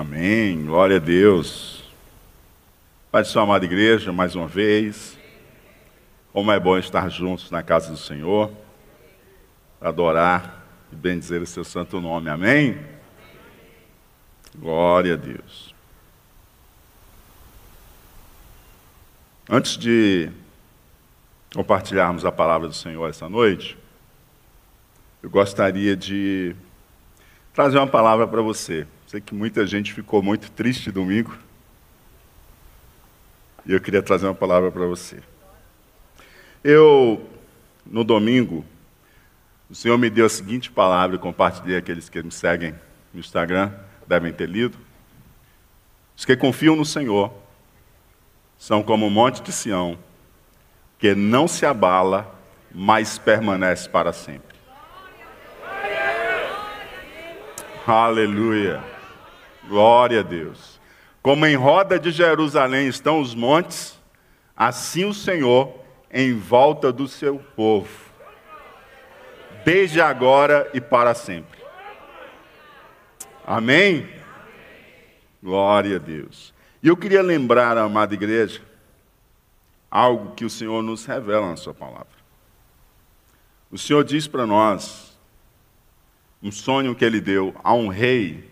Amém, glória a Deus. Pai de sua amada igreja, mais uma vez. Como é bom estar juntos na casa do Senhor, adorar e bendizer o seu santo nome. Amém? Glória a Deus. Antes de compartilharmos a palavra do Senhor essa noite, eu gostaria de trazer uma palavra para você. Sei que muita gente ficou muito triste domingo. E eu queria trazer uma palavra para você. Eu, no domingo, o Senhor me deu a seguinte palavra, e compartilhei aqueles que me seguem no Instagram, devem ter lido. Os que confiam no Senhor são como o monte de Sião, que não se abala, mas permanece para sempre. Aleluia. Glória a Deus. Como em roda de Jerusalém estão os montes, assim o Senhor em volta do seu povo, desde agora e para sempre. Amém? Glória a Deus. E eu queria lembrar, amada igreja, algo que o Senhor nos revela na Sua palavra. O Senhor diz para nós, um sonho que Ele deu a um rei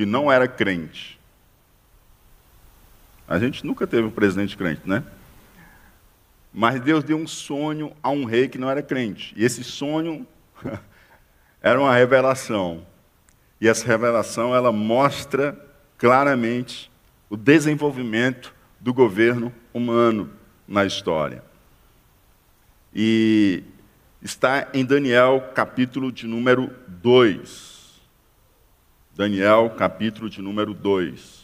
que não era crente. A gente nunca teve um presidente crente, né? Mas Deus deu um sonho a um rei que não era crente. E esse sonho era uma revelação. E essa revelação ela mostra claramente o desenvolvimento do governo humano na história. E está em Daniel, capítulo de número 2. Daniel, capítulo de número 2.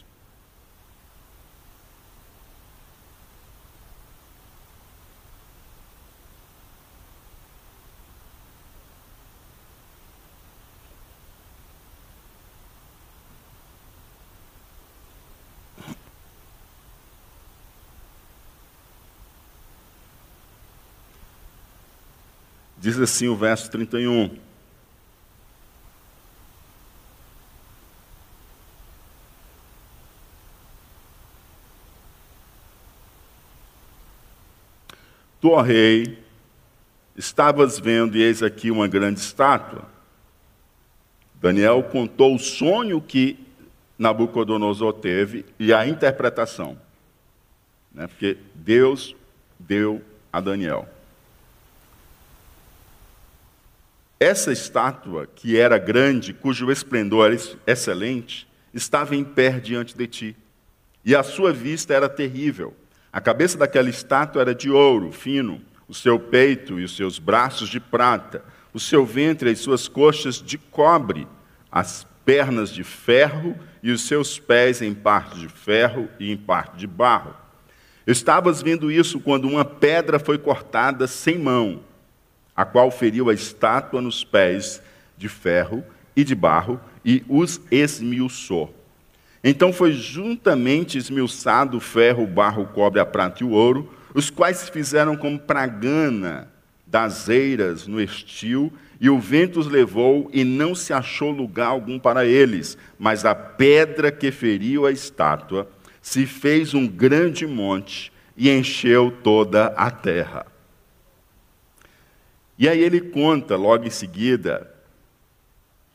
Diz assim o verso 31. Tu, ó rei, estavas vendo, e eis aqui uma grande estátua. Daniel contou o sonho que Nabucodonosor teve e a interpretação. Né? Porque Deus deu a Daniel. Essa estátua, que era grande, cujo esplendor era excelente, estava em pé diante de ti, e a sua vista era terrível. A cabeça daquela estátua era de ouro fino, o seu peito e os seus braços de prata, o seu ventre e as suas coxas de cobre, as pernas de ferro e os seus pés em parte de ferro e em parte de barro. Estavas vendo isso quando uma pedra foi cortada sem mão, a qual feriu a estátua nos pés de ferro e de barro e os esmiuçou. Então foi juntamente esmiuçado o ferro, o barro, o cobre, a prata e o ouro, os quais se fizeram como pragana das eiras no estio, e o vento os levou, e não se achou lugar algum para eles, mas a pedra que feriu a estátua se fez um grande monte e encheu toda a terra. E aí ele conta, logo em seguida,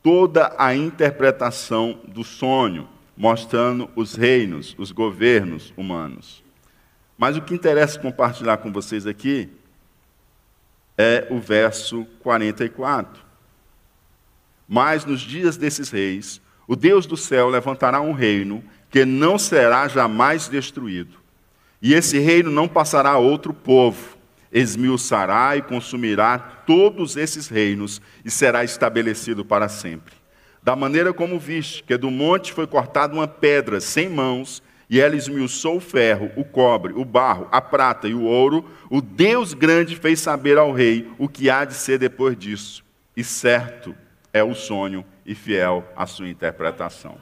toda a interpretação do sonho mostrando os reinos, os governos humanos. Mas o que interessa compartilhar com vocês aqui é o verso 44. Mas nos dias desses reis, o Deus do céu levantará um reino que não será jamais destruído. E esse reino não passará a outro povo, esmiuçará e consumirá todos esses reinos e será estabelecido para sempre da maneira como viste, que do monte foi cortada uma pedra sem mãos, e ela esmiuçou o ferro, o cobre, o barro, a prata e o ouro, o Deus grande fez saber ao rei o que há de ser depois disso. E certo é o sonho e fiel a sua interpretação.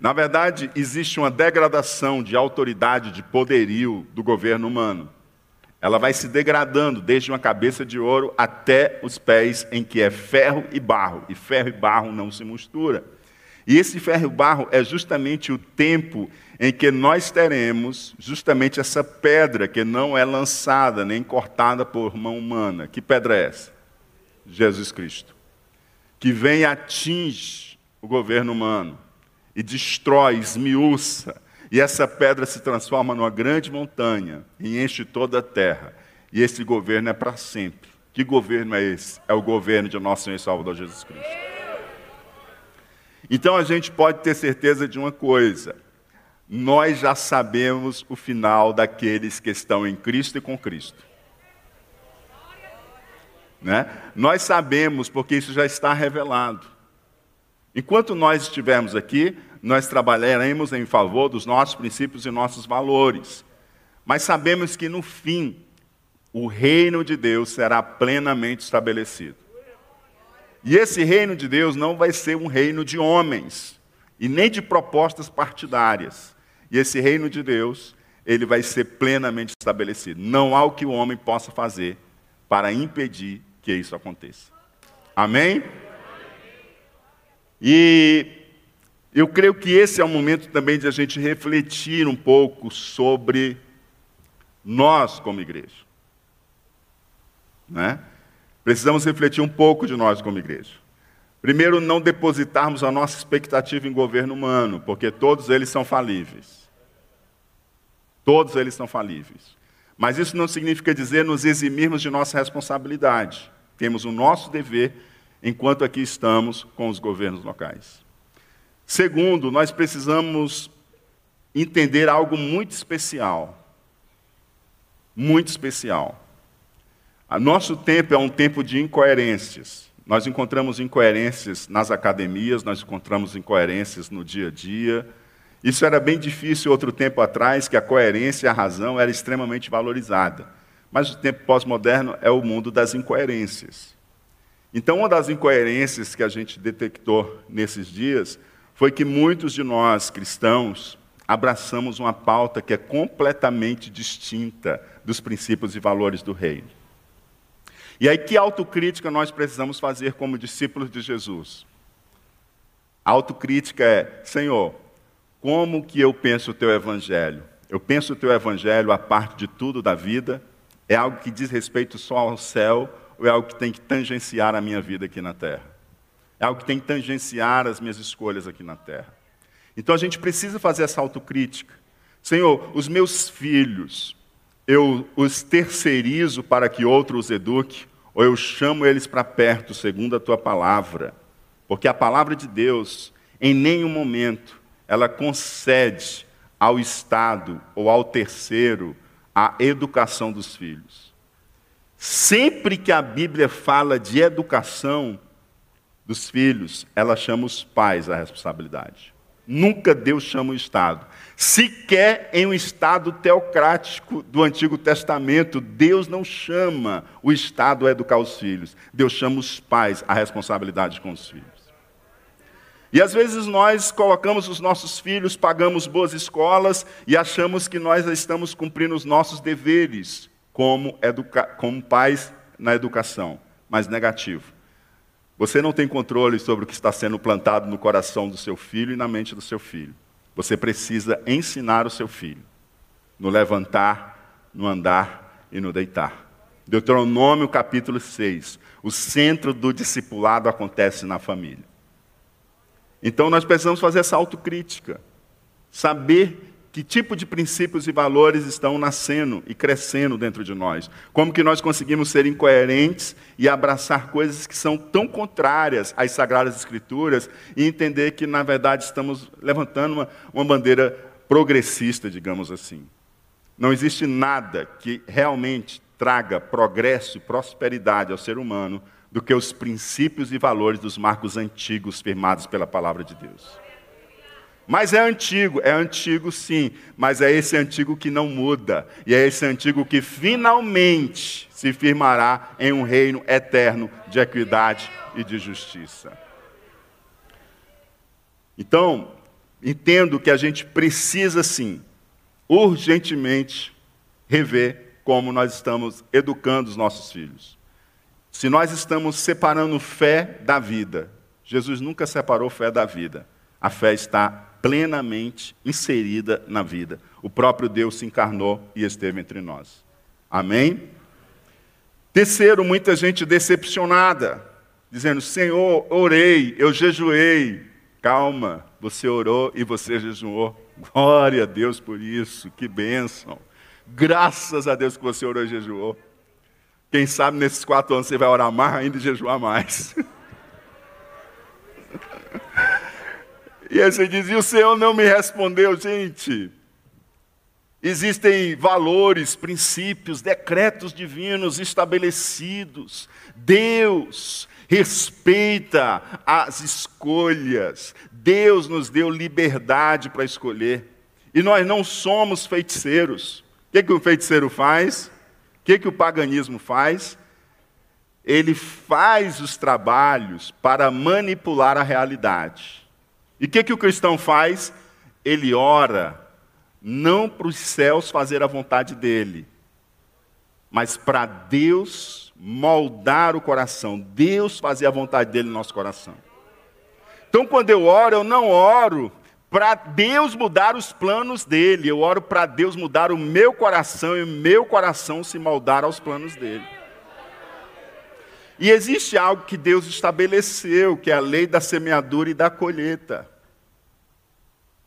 Na verdade, existe uma degradação de autoridade, de poderio do governo humano. Ela vai se degradando desde uma cabeça de ouro até os pés em que é ferro e barro, e ferro e barro não se mistura. E esse ferro e barro é justamente o tempo em que nós teremos justamente essa pedra que não é lançada nem cortada por mão humana. Que pedra é essa? Jesus Cristo. Que vem e atinge o governo humano e destrói, esmiuça, e essa pedra se transforma numa grande montanha e enche toda a terra. E esse governo é para sempre. Que governo é esse? É o governo de nosso Senhor e Salvador Jesus Cristo. Então a gente pode ter certeza de uma coisa: nós já sabemos o final daqueles que estão em Cristo e com Cristo. Né? Nós sabemos porque isso já está revelado. Enquanto nós estivermos aqui, nós trabalharemos em favor dos nossos princípios e nossos valores. Mas sabemos que no fim, o reino de Deus será plenamente estabelecido. E esse reino de Deus não vai ser um reino de homens e nem de propostas partidárias. E esse reino de Deus, ele vai ser plenamente estabelecido. Não há o que o homem possa fazer para impedir que isso aconteça. Amém? E eu creio que esse é o momento também de a gente refletir um pouco sobre nós como igreja. Né? Precisamos refletir um pouco de nós como igreja. Primeiro, não depositarmos a nossa expectativa em governo humano, porque todos eles são falíveis. Todos eles são falíveis. Mas isso não significa dizer nos eximirmos de nossa responsabilidade. Temos o nosso dever enquanto aqui estamos com os governos locais. Segundo, nós precisamos entender algo muito especial. Muito especial. O nosso tempo é um tempo de incoerências. Nós encontramos incoerências nas academias, nós encontramos incoerências no dia a dia. Isso era bem difícil outro tempo atrás, que a coerência e a razão era extremamente valorizada. Mas o tempo pós-moderno é o mundo das incoerências. Então, uma das incoerências que a gente detectou nesses dias foi que muitos de nós cristãos abraçamos uma pauta que é completamente distinta dos princípios e valores do reino. E aí, que autocrítica nós precisamos fazer como discípulos de Jesus? A autocrítica é: Senhor, como que eu penso o teu evangelho? Eu penso o teu evangelho a parte de tudo da vida? É algo que diz respeito só ao céu ou é algo que tem que tangenciar a minha vida aqui na terra? É algo que tem que tangenciar as minhas escolhas aqui na terra. Então a gente precisa fazer essa autocrítica. Senhor, os meus filhos, eu os terceirizo para que outro os eduque, ou eu chamo eles para perto, segundo a tua palavra. Porque a palavra de Deus, em nenhum momento, ela concede ao Estado ou ao terceiro a educação dos filhos. Sempre que a Bíblia fala de educação dos filhos, ela chama os pais à responsabilidade. Nunca Deus chama o Estado. Sequer em um Estado teocrático do Antigo Testamento, Deus não chama o Estado a educar os filhos. Deus chama os pais à responsabilidade com os filhos. E às vezes nós colocamos os nossos filhos, pagamos boas escolas e achamos que nós estamos cumprindo os nossos deveres como, educa como pais na educação, mas negativo. Você não tem controle sobre o que está sendo plantado no coração do seu filho e na mente do seu filho. Você precisa ensinar o seu filho no levantar, no andar e no deitar. Deuteronômio capítulo 6. O centro do discipulado acontece na família. Então nós precisamos fazer essa autocrítica. Saber que tipo de princípios e valores estão nascendo e crescendo dentro de nós? Como que nós conseguimos ser incoerentes e abraçar coisas que são tão contrárias às sagradas escrituras e entender que, na verdade, estamos levantando uma, uma bandeira progressista, digamos assim. Não existe nada que realmente traga progresso e prosperidade ao ser humano do que os princípios e valores dos marcos antigos firmados pela palavra de Deus. Mas é antigo, é antigo sim, mas é esse antigo que não muda, e é esse antigo que finalmente se firmará em um reino eterno de equidade e de justiça. Então, entendo que a gente precisa sim, urgentemente, rever como nós estamos educando os nossos filhos. Se nós estamos separando fé da vida, Jesus nunca separou fé da vida. A fé está plenamente inserida na vida. O próprio Deus se encarnou e esteve entre nós. Amém? Terceiro, muita gente decepcionada, dizendo: Senhor, orei, eu jejuei. Calma, você orou e você jejuou. Glória a Deus por isso, que bênção. Graças a Deus que você orou e jejuou. Quem sabe nesses quatro anos você vai orar mais ainda e jejuar mais. e aí você diz, e o Senhor não me respondeu, gente. Existem valores, princípios, decretos divinos estabelecidos. Deus respeita as escolhas. Deus nos deu liberdade para escolher. E nós não somos feiticeiros. O que, que o feiticeiro faz? O que, que o paganismo faz? Ele faz os trabalhos para manipular a realidade. E o que, que o cristão faz? Ele ora não para os céus fazer a vontade dele, mas para Deus moldar o coração, Deus fazer a vontade dele no nosso coração. Então, quando eu oro, eu não oro para Deus mudar os planos dele, eu oro para Deus mudar o meu coração e o meu coração se moldar aos planos dele. E existe algo que Deus estabeleceu, que é a lei da semeadura e da colheita.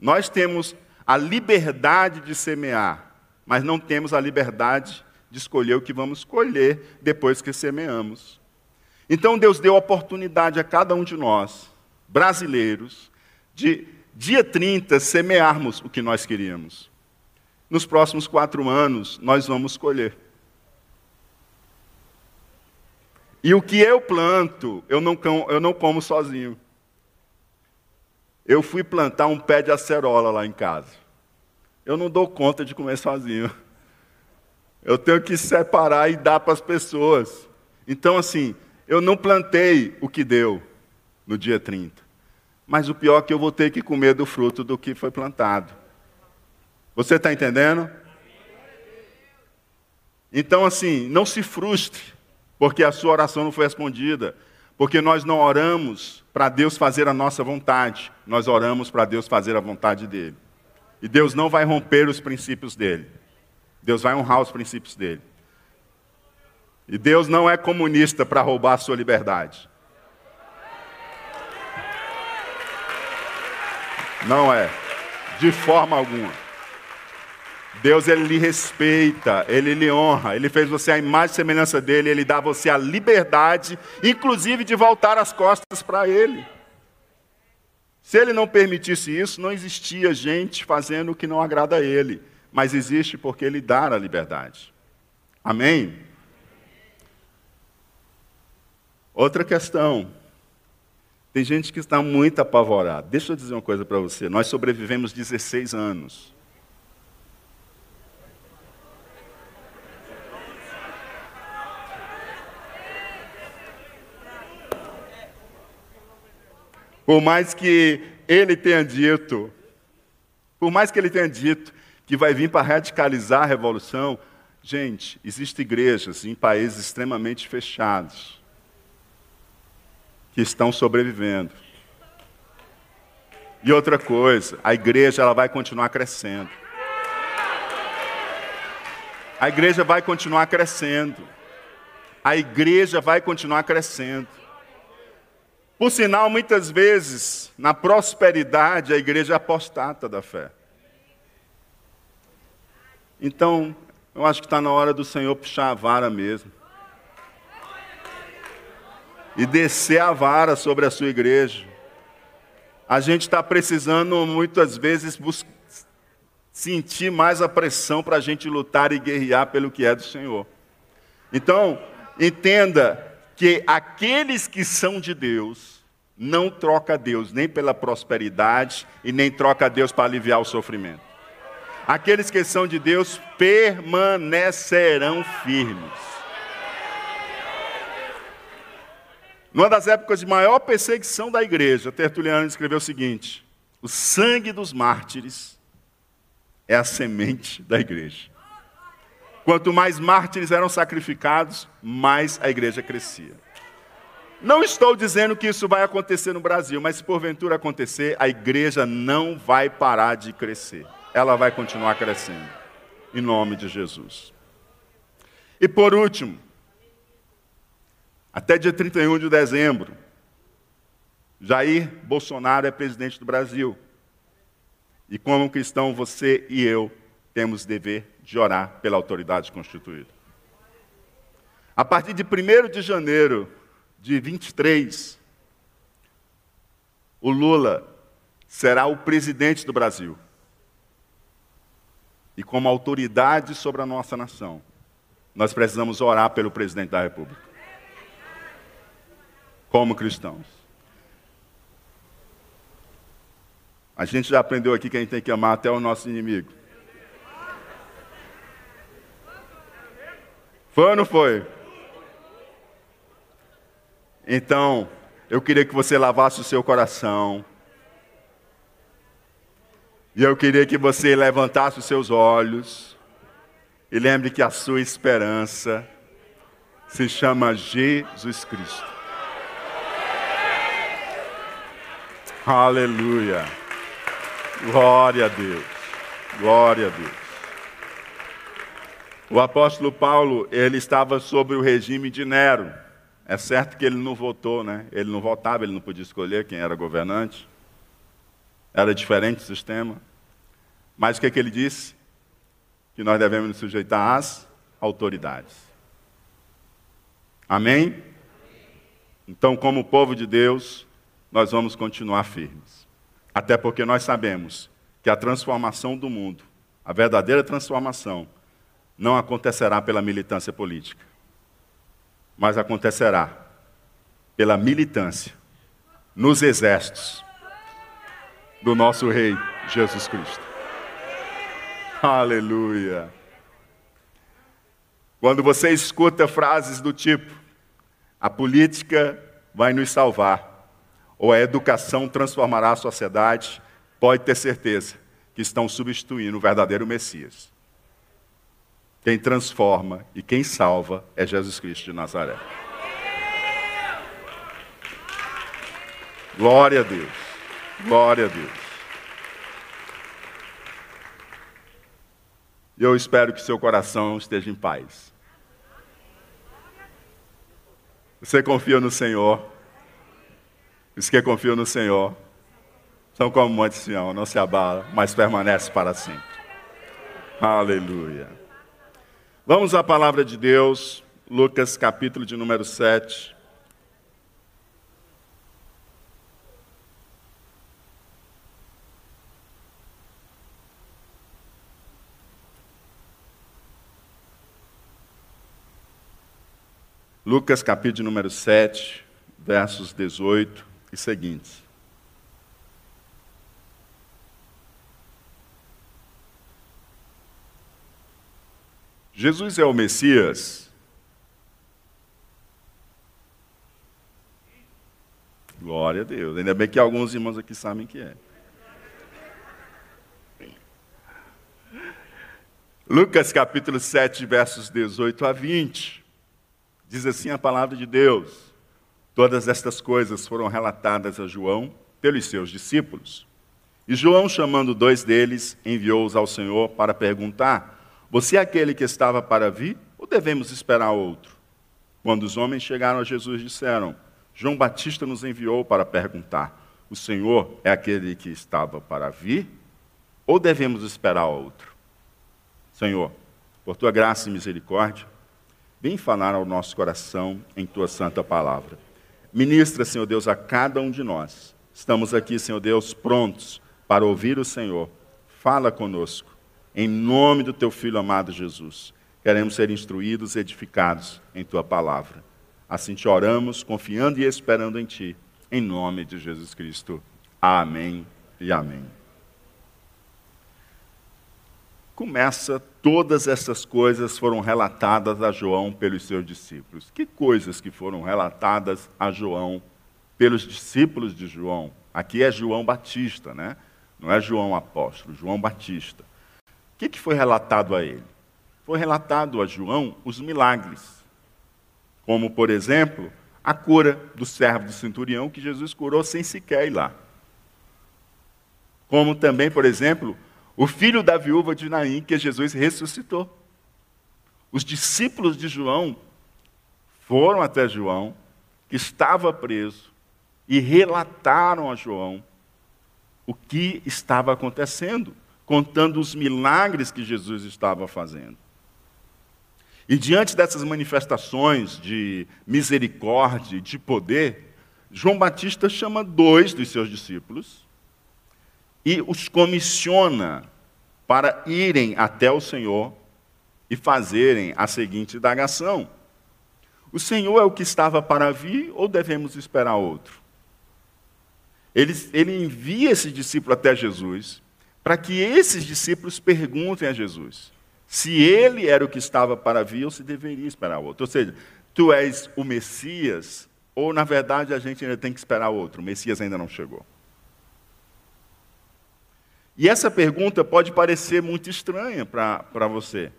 Nós temos a liberdade de semear, mas não temos a liberdade de escolher o que vamos colher depois que semeamos. Então Deus deu oportunidade a cada um de nós, brasileiros, de dia 30 semearmos o que nós queríamos. Nos próximos quatro anos, nós vamos colher. E o que eu planto, eu não, eu não como sozinho. Eu fui plantar um pé de acerola lá em casa. Eu não dou conta de comer sozinho. Eu tenho que separar e dar para as pessoas. Então, assim, eu não plantei o que deu no dia 30. Mas o pior é que eu vou ter que comer do fruto do que foi plantado. Você está entendendo? Então, assim, não se frustre, porque a sua oração não foi respondida. Porque nós não oramos para Deus fazer a nossa vontade, nós oramos para Deus fazer a vontade dele. E Deus não vai romper os princípios dele. Deus vai honrar os princípios dele. E Deus não é comunista para roubar a sua liberdade. Não é. De forma alguma. Deus ele lhe respeita, ele lhe honra, ele fez você a imagem e semelhança dele, ele dá a você a liberdade, inclusive de voltar as costas para ele. Se ele não permitisse isso, não existia gente fazendo o que não agrada a ele, mas existe porque ele dá a liberdade. Amém? Outra questão. Tem gente que está muito apavorada. Deixa eu dizer uma coisa para você. Nós sobrevivemos 16 anos. Por mais que ele tenha dito, por mais que ele tenha dito que vai vir para radicalizar a revolução, gente, existem igrejas em países extremamente fechados que estão sobrevivendo. E outra coisa, a igreja ela vai continuar crescendo. A igreja vai continuar crescendo. A igreja vai continuar crescendo. Por sinal, muitas vezes, na prosperidade, a igreja é apostata da fé. Então, eu acho que está na hora do Senhor puxar a vara mesmo e descer a vara sobre a sua igreja. A gente está precisando muitas vezes sentir mais a pressão para a gente lutar e guerrear pelo que é do Senhor. Então, entenda que aqueles que são de Deus não troca Deus nem pela prosperidade e nem troca Deus para aliviar o sofrimento. Aqueles que são de Deus permanecerão firmes. Numa das épocas de maior perseguição da igreja, Tertuliano escreveu o seguinte: o sangue dos mártires é a semente da igreja. Quanto mais mártires eram sacrificados, mais a igreja crescia. Não estou dizendo que isso vai acontecer no Brasil, mas se porventura acontecer, a igreja não vai parar de crescer. Ela vai continuar crescendo. Em nome de Jesus. E por último, até dia 31 de dezembro, Jair Bolsonaro é presidente do Brasil. E como cristão, você e eu temos dever de orar pela autoridade constituída. A partir de 1 de janeiro de 23, o Lula será o presidente do Brasil. E como autoridade sobre a nossa nação, nós precisamos orar pelo presidente da República. Como cristãos. A gente já aprendeu aqui que a gente tem que amar até o nosso inimigo. Foi ou não foi? Então, eu queria que você lavasse o seu coração. E eu queria que você levantasse os seus olhos. E lembre que a sua esperança se chama Jesus Cristo. Aleluia. Glória a Deus. Glória a Deus. O apóstolo Paulo, ele estava sob o regime de Nero. É certo que ele não votou, né? Ele não votava, ele não podia escolher quem era governante. Era diferente o sistema. Mas o que, é que ele disse? Que nós devemos nos sujeitar às autoridades. Amém? Então, como povo de Deus, nós vamos continuar firmes. Até porque nós sabemos que a transformação do mundo, a verdadeira transformação, não acontecerá pela militância política, mas acontecerá pela militância nos exércitos do nosso Rei Jesus Cristo. Aleluia. Quando você escuta frases do tipo: a política vai nos salvar, ou a educação transformará a sociedade, pode ter certeza que estão substituindo o verdadeiro Messias. Quem transforma e quem salva é Jesus Cristo de Nazaré. Glória a Deus. Glória a Deus. E eu espero que seu coração esteja em paz. Você confia no Senhor. Os que confiam no Senhor são como o Monte Sião, não se abala, mas permanece para sempre. Aleluia. Vamos à palavra de Deus, Lucas capítulo de número 7. Lucas capítulo de número 7, versos 18 e seguintes. Jesus é o Messias? Glória a Deus. Ainda bem que alguns irmãos aqui sabem que é. Lucas capítulo 7, versos 18 a 20. Diz assim a palavra de Deus: Todas estas coisas foram relatadas a João pelos seus discípulos. E João, chamando dois deles, enviou-os ao Senhor para perguntar você é aquele que estava para vir ou devemos esperar outro? Quando os homens chegaram a Jesus, disseram: João Batista nos enviou para perguntar: O Senhor é aquele que estava para vir ou devemos esperar outro? Senhor, por tua graça e misericórdia, vem falar ao nosso coração em tua santa palavra. Ministra, Senhor Deus, a cada um de nós. Estamos aqui, Senhor Deus, prontos para ouvir o Senhor. Fala conosco em nome do teu filho amado Jesus. Queremos ser instruídos e edificados em tua palavra. Assim te oramos, confiando e esperando em ti, em nome de Jesus Cristo. Amém e amém. Começa, todas essas coisas foram relatadas a João pelos seus discípulos. Que coisas que foram relatadas a João pelos discípulos de João? Aqui é João Batista, né? Não é João apóstolo, João Batista. Que, que foi relatado a ele? foi relatado a João os milagres, como, por exemplo, a cura do servo do centurião, que Jesus curou sem sequer ir lá. Como também, por exemplo, o filho da viúva de Naim, que Jesus ressuscitou. Os discípulos de João foram até João, que estava preso, e relataram a João o que estava acontecendo, contando os milagres que Jesus estava fazendo. E diante dessas manifestações de misericórdia e de poder, João Batista chama dois dos seus discípulos e os comissiona para irem até o Senhor e fazerem a seguinte indagação: O Senhor é o que estava para vir ou devemos esperar outro? Ele, ele envia esse discípulo até Jesus para que esses discípulos perguntem a Jesus se ele era o que estava para vir ou se deveria esperar outro. Ou seja, tu és o Messias, ou na verdade a gente ainda tem que esperar outro, o Messias ainda não chegou. E essa pergunta pode parecer muito estranha para você.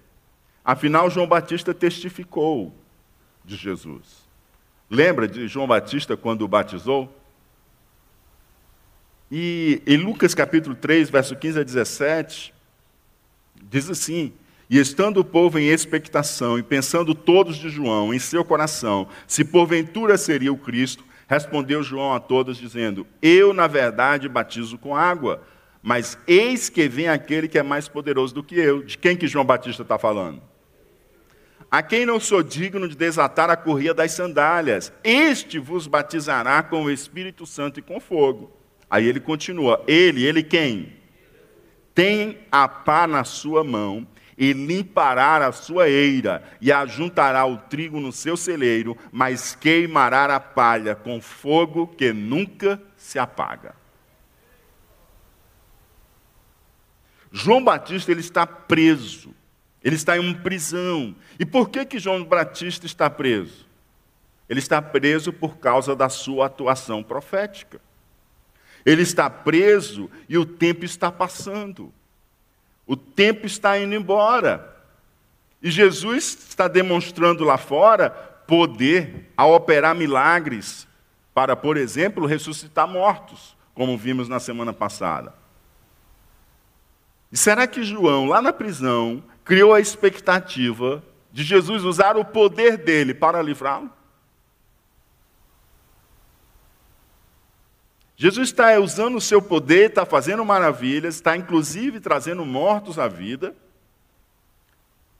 Afinal, João Batista testificou de Jesus. Lembra de João Batista quando o batizou? E em Lucas capítulo 3, verso 15 a 17, diz assim: e estando o povo em expectação, e pensando todos de João em seu coração, se porventura seria o Cristo, respondeu João a todos, dizendo: Eu, na verdade, batizo com água, mas eis que vem aquele que é mais poderoso do que eu. De quem que João Batista está falando? A quem não sou digno de desatar a correia das sandálias, este vos batizará com o Espírito Santo e com fogo. Aí ele continua: Ele, ele quem? Tem a pá na sua mão e limpará a sua eira, e ajuntará o trigo no seu celeiro, mas queimará a palha com fogo que nunca se apaga. João Batista ele está preso, ele está em uma prisão. E por que, que João Batista está preso? Ele está preso por causa da sua atuação profética. Ele está preso e o tempo está passando. O tempo está indo embora. E Jesus está demonstrando lá fora poder a operar milagres para, por exemplo, ressuscitar mortos, como vimos na semana passada. E será que João, lá na prisão, criou a expectativa de Jesus usar o poder dele para livrá-lo? Jesus está usando o seu poder, está fazendo maravilhas, está inclusive trazendo mortos à vida.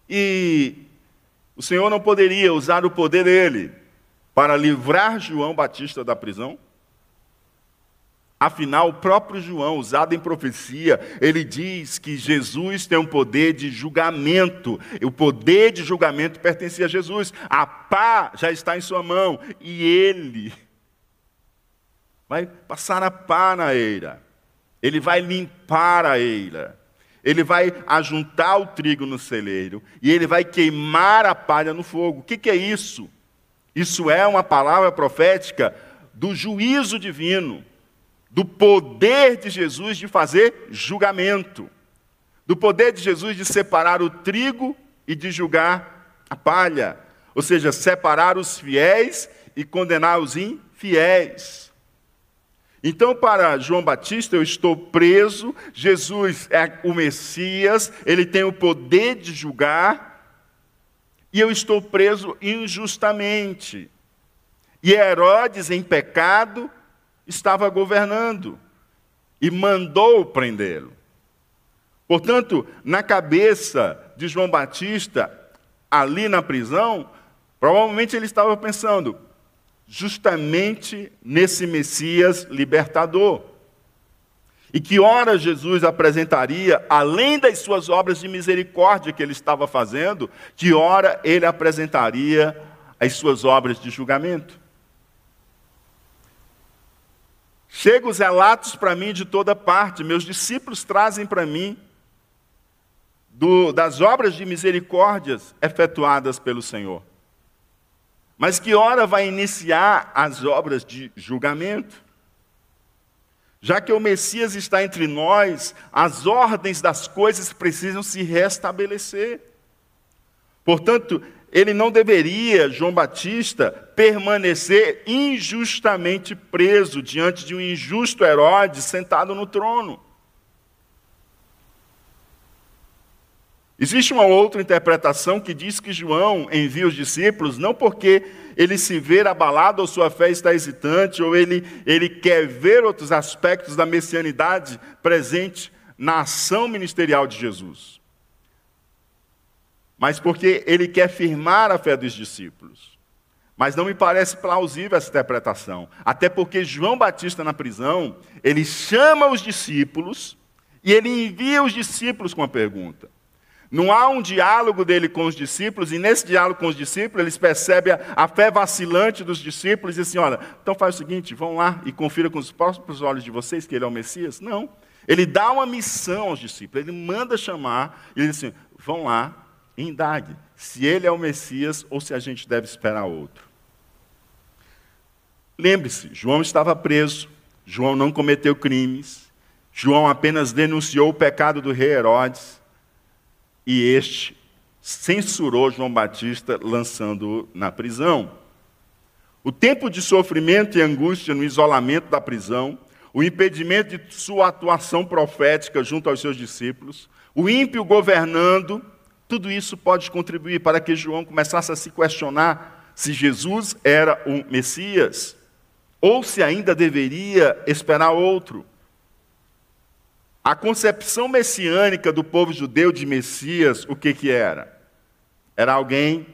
E o Senhor não poderia usar o poder dele para livrar João Batista da prisão? Afinal, o próprio João, usado em profecia, ele diz que Jesus tem um poder de julgamento. O poder de julgamento pertencia a Jesus. A pá já está em sua mão e ele vai passar a pá na eira, ele vai limpar a eira, ele vai ajuntar o trigo no celeiro e ele vai queimar a palha no fogo. O que, que é isso? Isso é uma palavra profética do juízo divino, do poder de Jesus de fazer julgamento, do poder de Jesus de separar o trigo e de julgar a palha, ou seja, separar os fiéis e condenar os infiéis. Então, para João Batista, eu estou preso, Jesus é o Messias, ele tem o poder de julgar, e eu estou preso injustamente. E Herodes, em pecado, estava governando e mandou prendê-lo. Portanto, na cabeça de João Batista, ali na prisão, provavelmente ele estava pensando: justamente nesse Messias libertador. E que ora Jesus apresentaria, além das suas obras de misericórdia que ele estava fazendo, que ora ele apresentaria as suas obras de julgamento. Chegam os relatos para mim de toda parte, meus discípulos trazem para mim do, das obras de misericórdias efetuadas pelo Senhor. Mas que hora vai iniciar as obras de julgamento? Já que o Messias está entre nós, as ordens das coisas precisam se restabelecer. Portanto, ele não deveria, João Batista, permanecer injustamente preso diante de um injusto Herodes sentado no trono. Existe uma outra interpretação que diz que João envia os discípulos não porque ele se vê abalado ou sua fé está hesitante, ou ele, ele quer ver outros aspectos da messianidade presente na ação ministerial de Jesus, mas porque ele quer firmar a fé dos discípulos. Mas não me parece plausível essa interpretação, até porque João Batista na prisão, ele chama os discípulos e ele envia os discípulos com a pergunta. Não há um diálogo dele com os discípulos, e nesse diálogo com os discípulos, eles percebem a, fé vacilante dos discípulos e dizem assim: olha, então faz o seguinte, vão lá e confira com os próprios olhos de vocês que ele é o Messias. Não. Ele dá uma missão aos discípulos, ele manda chamar, e diz assim: vão lá e indague se ele é o Messias ou se a gente deve esperar outro. Lembre-se, João estava preso, João não cometeu crimes, João apenas denunciou o pecado do rei Herodes e este censurou João Batista, lançando-o na prisão. O tempo de sofrimento e angústia no isolamento da prisão, o impedimento de sua atuação profética junto aos seus discípulos, o ímpio governando, tudo isso pode contribuir para que João começasse a se questionar se Jesus era o Messias ou se ainda deveria esperar outro. A concepção messiânica do povo judeu de Messias, o que, que era? Era alguém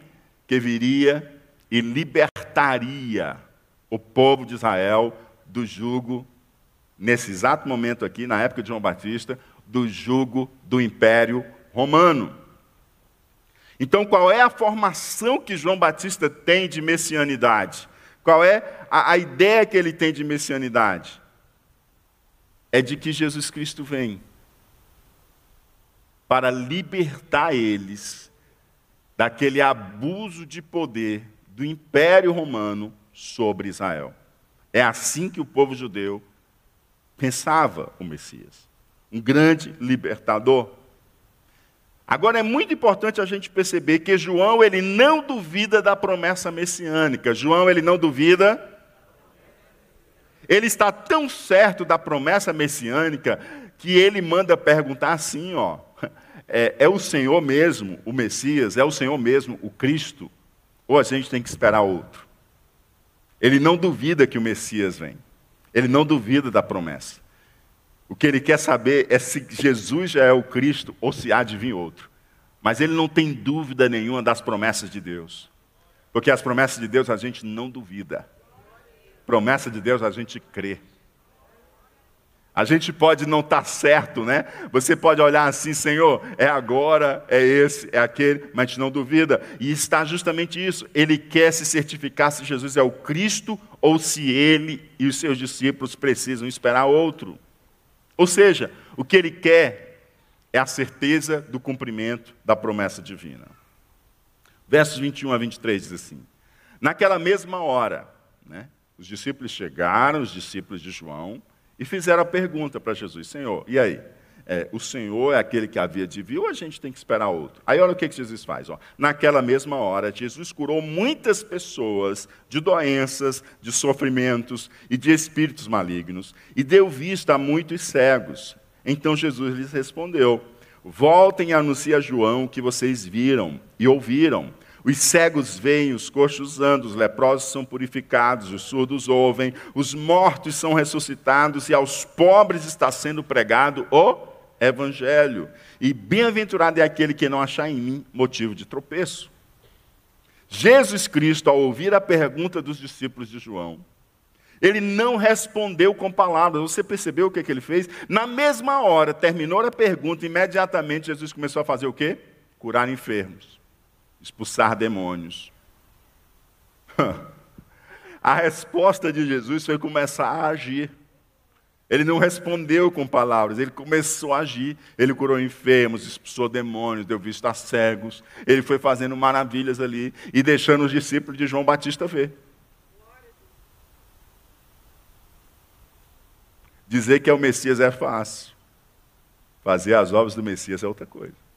que viria e libertaria o povo de Israel do jugo, nesse exato momento aqui, na época de João Batista, do jugo do império romano. Então, qual é a formação que João Batista tem de messianidade? Qual é a, a ideia que ele tem de messianidade? É de que Jesus Cristo vem para libertar eles daquele abuso de poder do Império Romano sobre Israel. É assim que o povo judeu pensava o Messias, um grande libertador. Agora é muito importante a gente perceber que João ele não duvida da promessa messiânica. João ele não duvida ele está tão certo da promessa messiânica que ele manda perguntar assim, ó, é, é, o Senhor mesmo, o Messias, é o Senhor mesmo, o Cristo, ou a gente tem que esperar outro? Ele não duvida que o Messias vem. Ele não duvida da promessa. O que ele quer saber é se Jesus já é o Cristo ou se há de vir outro. Mas ele não tem dúvida nenhuma das promessas de Deus. Porque as promessas de Deus a gente não duvida. Promessa de Deus a gente crê. A gente pode não estar tá certo, né? Você pode olhar assim, Senhor, é agora, é esse, é aquele, mas não duvida. E está justamente isso. Ele quer se certificar se Jesus é o Cristo ou se ele e os seus discípulos precisam esperar outro. Ou seja, o que ele quer é a certeza do cumprimento da promessa divina. Versos 21 a 23 diz assim: Naquela mesma hora, né? Os discípulos chegaram, os discípulos de João, e fizeram a pergunta para Jesus: Senhor, e aí? É, o Senhor é aquele que havia de vir ou a gente tem que esperar outro? Aí olha o que, que Jesus faz. Ó. Naquela mesma hora, Jesus curou muitas pessoas de doenças, de sofrimentos e de espíritos malignos, e deu vista a muitos cegos. Então Jesus lhes respondeu: Voltem e anunciem a João o que vocês viram e ouviram. Os cegos veem, os coxos andam, os leprosos são purificados, os surdos ouvem, os mortos são ressuscitados e aos pobres está sendo pregado o evangelho. E bem-aventurado é aquele que não achar em mim motivo de tropeço. Jesus Cristo, ao ouvir a pergunta dos discípulos de João, ele não respondeu com palavras. Você percebeu o que, que ele fez? Na mesma hora, terminou a pergunta, imediatamente Jesus começou a fazer o quê? Curar enfermos expulsar demônios. A resposta de Jesus foi começar a agir. Ele não respondeu com palavras, ele começou a agir. Ele curou enfermos, expulsou demônios, deu vista a cegos. Ele foi fazendo maravilhas ali e deixando os discípulos de João Batista ver. Dizer que é o Messias é fácil. Fazer as obras do Messias é outra coisa.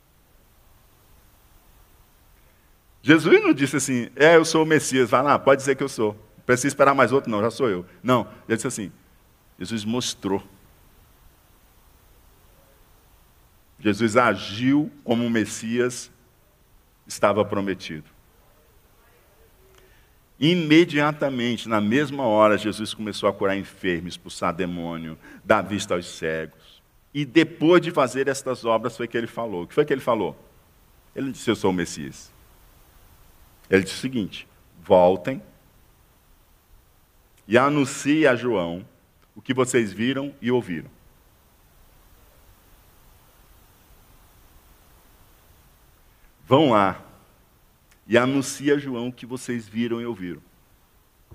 Jesus não disse assim, é, eu sou o Messias, vai lá, pode dizer que eu sou. Precisa esperar mais outro? Não, já sou eu. Não, ele disse assim, Jesus mostrou. Jesus agiu como o Messias estava prometido. Imediatamente, na mesma hora, Jesus começou a curar enfermos, expulsar demônio, dar vista aos cegos. E depois de fazer estas obras, foi que ele falou. O que foi que ele falou? Ele disse: Eu sou o Messias. Ele disse o seguinte: voltem e anuncie a João o que vocês viram e ouviram. Vão lá e anuncie a João o que vocês viram e ouviram.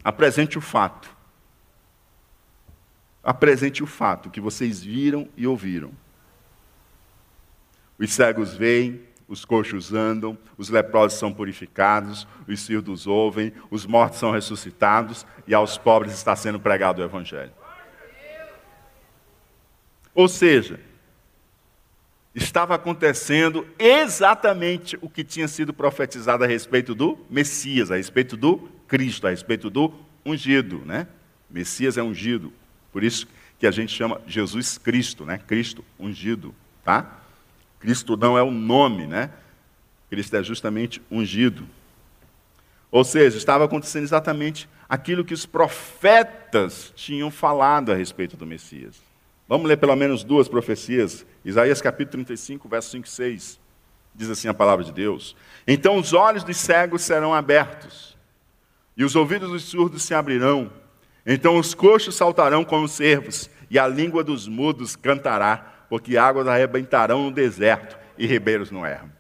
Apresente o fato. Apresente o fato que vocês viram e ouviram. Os cegos veem, os coxos andam, os leprosos são purificados, os surdos ouvem, os mortos são ressuscitados e aos pobres está sendo pregado o Evangelho. Ou seja, estava acontecendo exatamente o que tinha sido profetizado a respeito do Messias, a respeito do Cristo, a respeito do ungido, né? Messias é ungido, por isso que a gente chama Jesus Cristo, né? Cristo ungido, tá? Cristo não é o nome, né? Cristo é justamente ungido. Ou seja, estava acontecendo exatamente aquilo que os profetas tinham falado a respeito do Messias. Vamos ler pelo menos duas profecias. Isaías capítulo 35, verso 5 e 6. Diz assim a palavra de Deus: Então os olhos dos cegos serão abertos, e os ouvidos dos surdos se abrirão. Então os coxos saltarão como cervos, e a língua dos mudos cantará porque águas arrebentarão no deserto e ribeiros no ermo.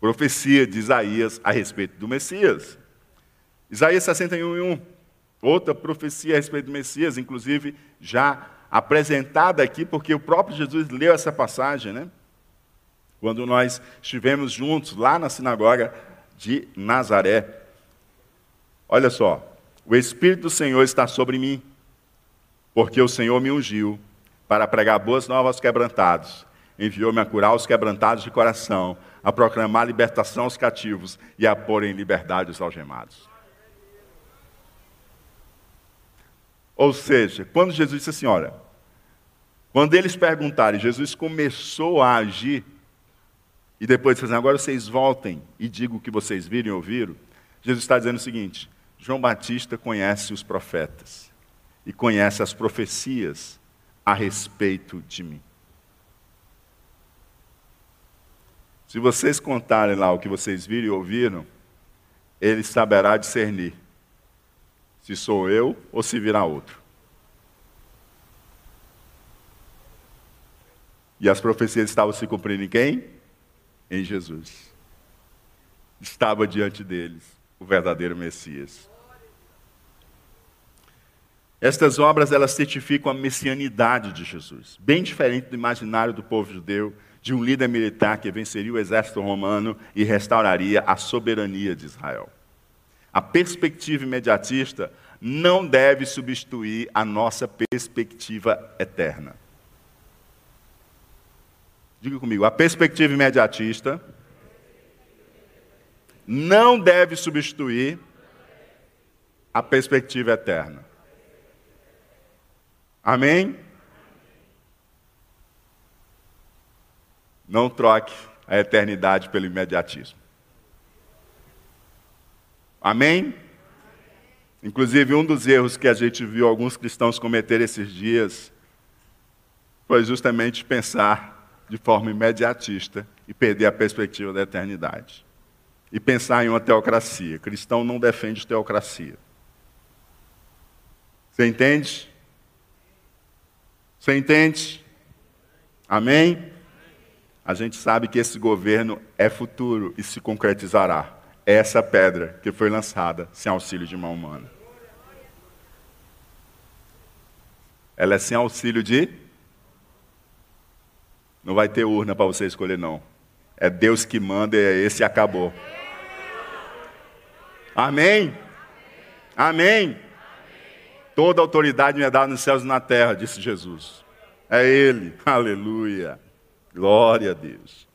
Profecia de Isaías a respeito do Messias. Isaías 61, 1. Outra profecia a respeito do Messias, inclusive já apresentada aqui, porque o próprio Jesus leu essa passagem, né? Quando nós estivemos juntos lá na sinagoga de Nazaré. Olha só, o Espírito do Senhor está sobre mim porque o Senhor me ungiu para pregar boas novas aos quebrantados, enviou-me a curar os quebrantados de coração, a proclamar libertação aos cativos e a pôr em liberdade os algemados. Ou seja, quando Jesus disse assim, olha, quando eles perguntarem, Jesus começou a agir, e depois disse assim, agora vocês voltem e digam o que vocês viram e ouviram, Jesus está dizendo o seguinte, João Batista conhece os profetas e conhece as profecias a respeito de mim. Se vocês contarem lá o que vocês viram e ouviram, ele saberá discernir se sou eu ou se virá outro. E as profecias estavam se cumprindo em quem? Em Jesus. Estava diante deles o verdadeiro Messias. Estas obras elas certificam a messianidade de Jesus, bem diferente do imaginário do povo judeu, de um líder militar que venceria o exército romano e restauraria a soberania de Israel. A perspectiva imediatista não deve substituir a nossa perspectiva eterna. Diga comigo, a perspectiva imediatista não deve substituir a perspectiva eterna. Amém? Não troque a eternidade pelo imediatismo. Amém? Inclusive, um dos erros que a gente viu alguns cristãos cometer esses dias foi justamente pensar de forma imediatista e perder a perspectiva da eternidade. E pensar em uma teocracia. Cristão não defende teocracia. Você entende? Você entende? Amém? A gente sabe que esse governo é futuro e se concretizará. É essa pedra que foi lançada sem auxílio de mão humana. Ela é sem auxílio de. Não vai ter urna para você escolher, não. É Deus que manda e é esse acabou. Amém? Amém? Toda autoridade me é dada nos céus e na terra, disse Jesus. É Ele, aleluia. Glória a Deus.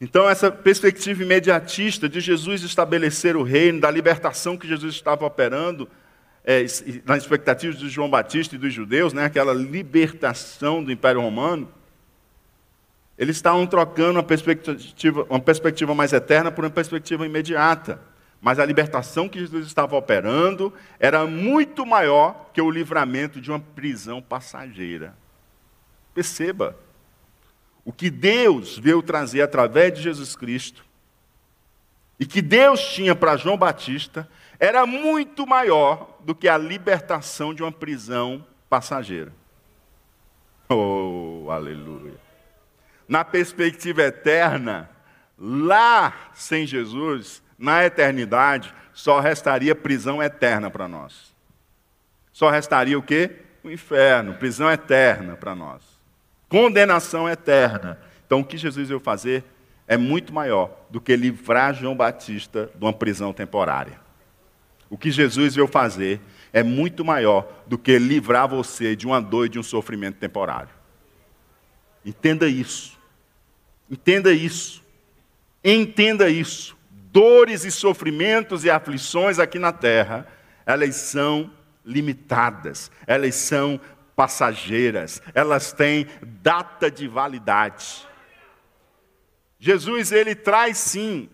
Então, essa perspectiva imediatista de Jesus estabelecer o reino, da libertação que Jesus estava operando, é, na expectativa de João Batista e dos judeus, né, aquela libertação do Império Romano, eles estavam trocando uma perspectiva, uma perspectiva mais eterna por uma perspectiva imediata. Mas a libertação que Jesus estava operando era muito maior que o livramento de uma prisão passageira. Perceba, o que Deus veio trazer através de Jesus Cristo, e que Deus tinha para João Batista, era muito maior do que a libertação de uma prisão passageira. Oh, aleluia. Na perspectiva eterna, lá sem Jesus, na eternidade, só restaria prisão eterna para nós. Só restaria o quê? O inferno, prisão eterna para nós. Condenação eterna. Então, o que Jesus veio fazer é muito maior do que livrar João Batista de uma prisão temporária. O que Jesus veio fazer é muito maior do que livrar você de uma dor e de um sofrimento temporário. Entenda isso. Entenda isso. Entenda isso dores e sofrimentos e aflições aqui na terra, elas são limitadas, elas são passageiras, elas têm data de validade. Jesus, ele traz sim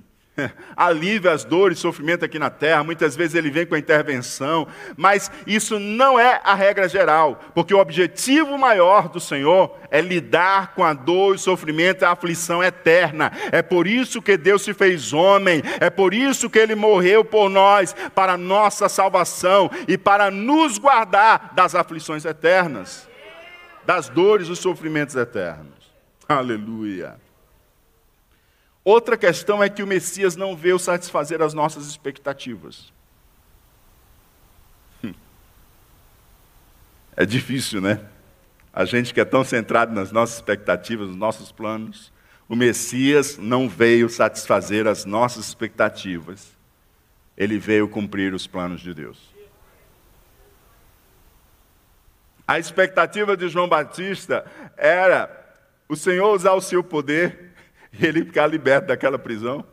alivia as dores, sofrimento aqui na terra. Muitas vezes ele vem com a intervenção, mas isso não é a regra geral, porque o objetivo maior do Senhor é lidar com a dor, o sofrimento e a aflição eterna. É por isso que Deus se fez homem, é por isso que ele morreu por nós, para nossa salvação e para nos guardar das aflições eternas, das dores e sofrimentos eternos. Aleluia. Outra questão é que o Messias não veio satisfazer as nossas expectativas. Hum. É difícil, né? A gente que é tão centrado nas nossas expectativas, nos nossos planos, o Messias não veio satisfazer as nossas expectativas. Ele veio cumprir os planos de Deus. A expectativa de João Batista era o Senhor usar o seu poder e ele ficar liberto daquela prisão.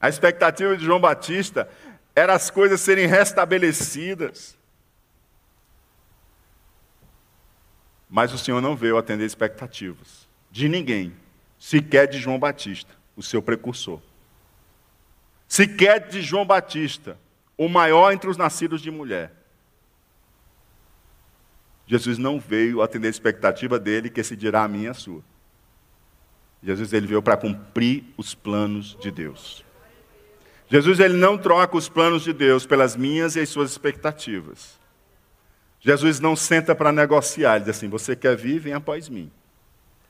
A expectativa de João Batista era as coisas serem restabelecidas. Mas o Senhor não veio atender expectativas de ninguém, sequer de João Batista, o seu precursor. Sequer de João Batista, o maior entre os nascidos de mulher. Jesus não veio atender a expectativa dele, que se dirá a minha a sua. Jesus ele veio para cumprir os planos de Deus. Jesus ele não troca os planos de Deus pelas minhas e as suas expectativas. Jesus não senta para negociar, ele diz assim: você quer vir, vem após mim.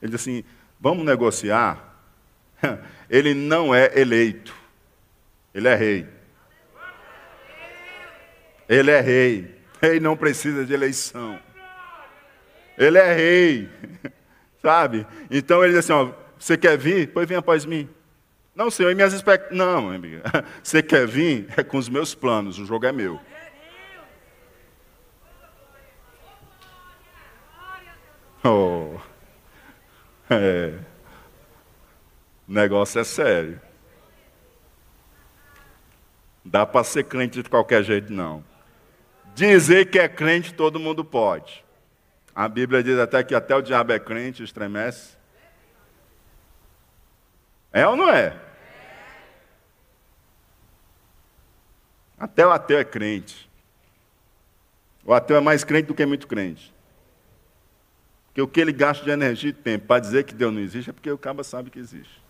Ele diz assim: vamos negociar. Ele não é eleito, ele é rei. Ele é rei. Rei não precisa de eleição. Ele é rei. Sabe? Então ele diz assim: ó, você quer vir? Pois vem após mim. Não, Senhor, e minhas expectativas. Não, amiga. Você quer vir? É com os meus planos, o jogo é meu. Oh. É. O negócio é sério. Dá para ser crente de qualquer jeito, não. Dizer que é crente, todo mundo pode. A Bíblia diz até que até o diabo é crente, estremece. É ou não é? Até o ateu é crente. O ateu é mais crente do que muito crente. Porque o que ele gasta de energia e tempo para dizer que Deus não existe é porque o cabo sabe que existe.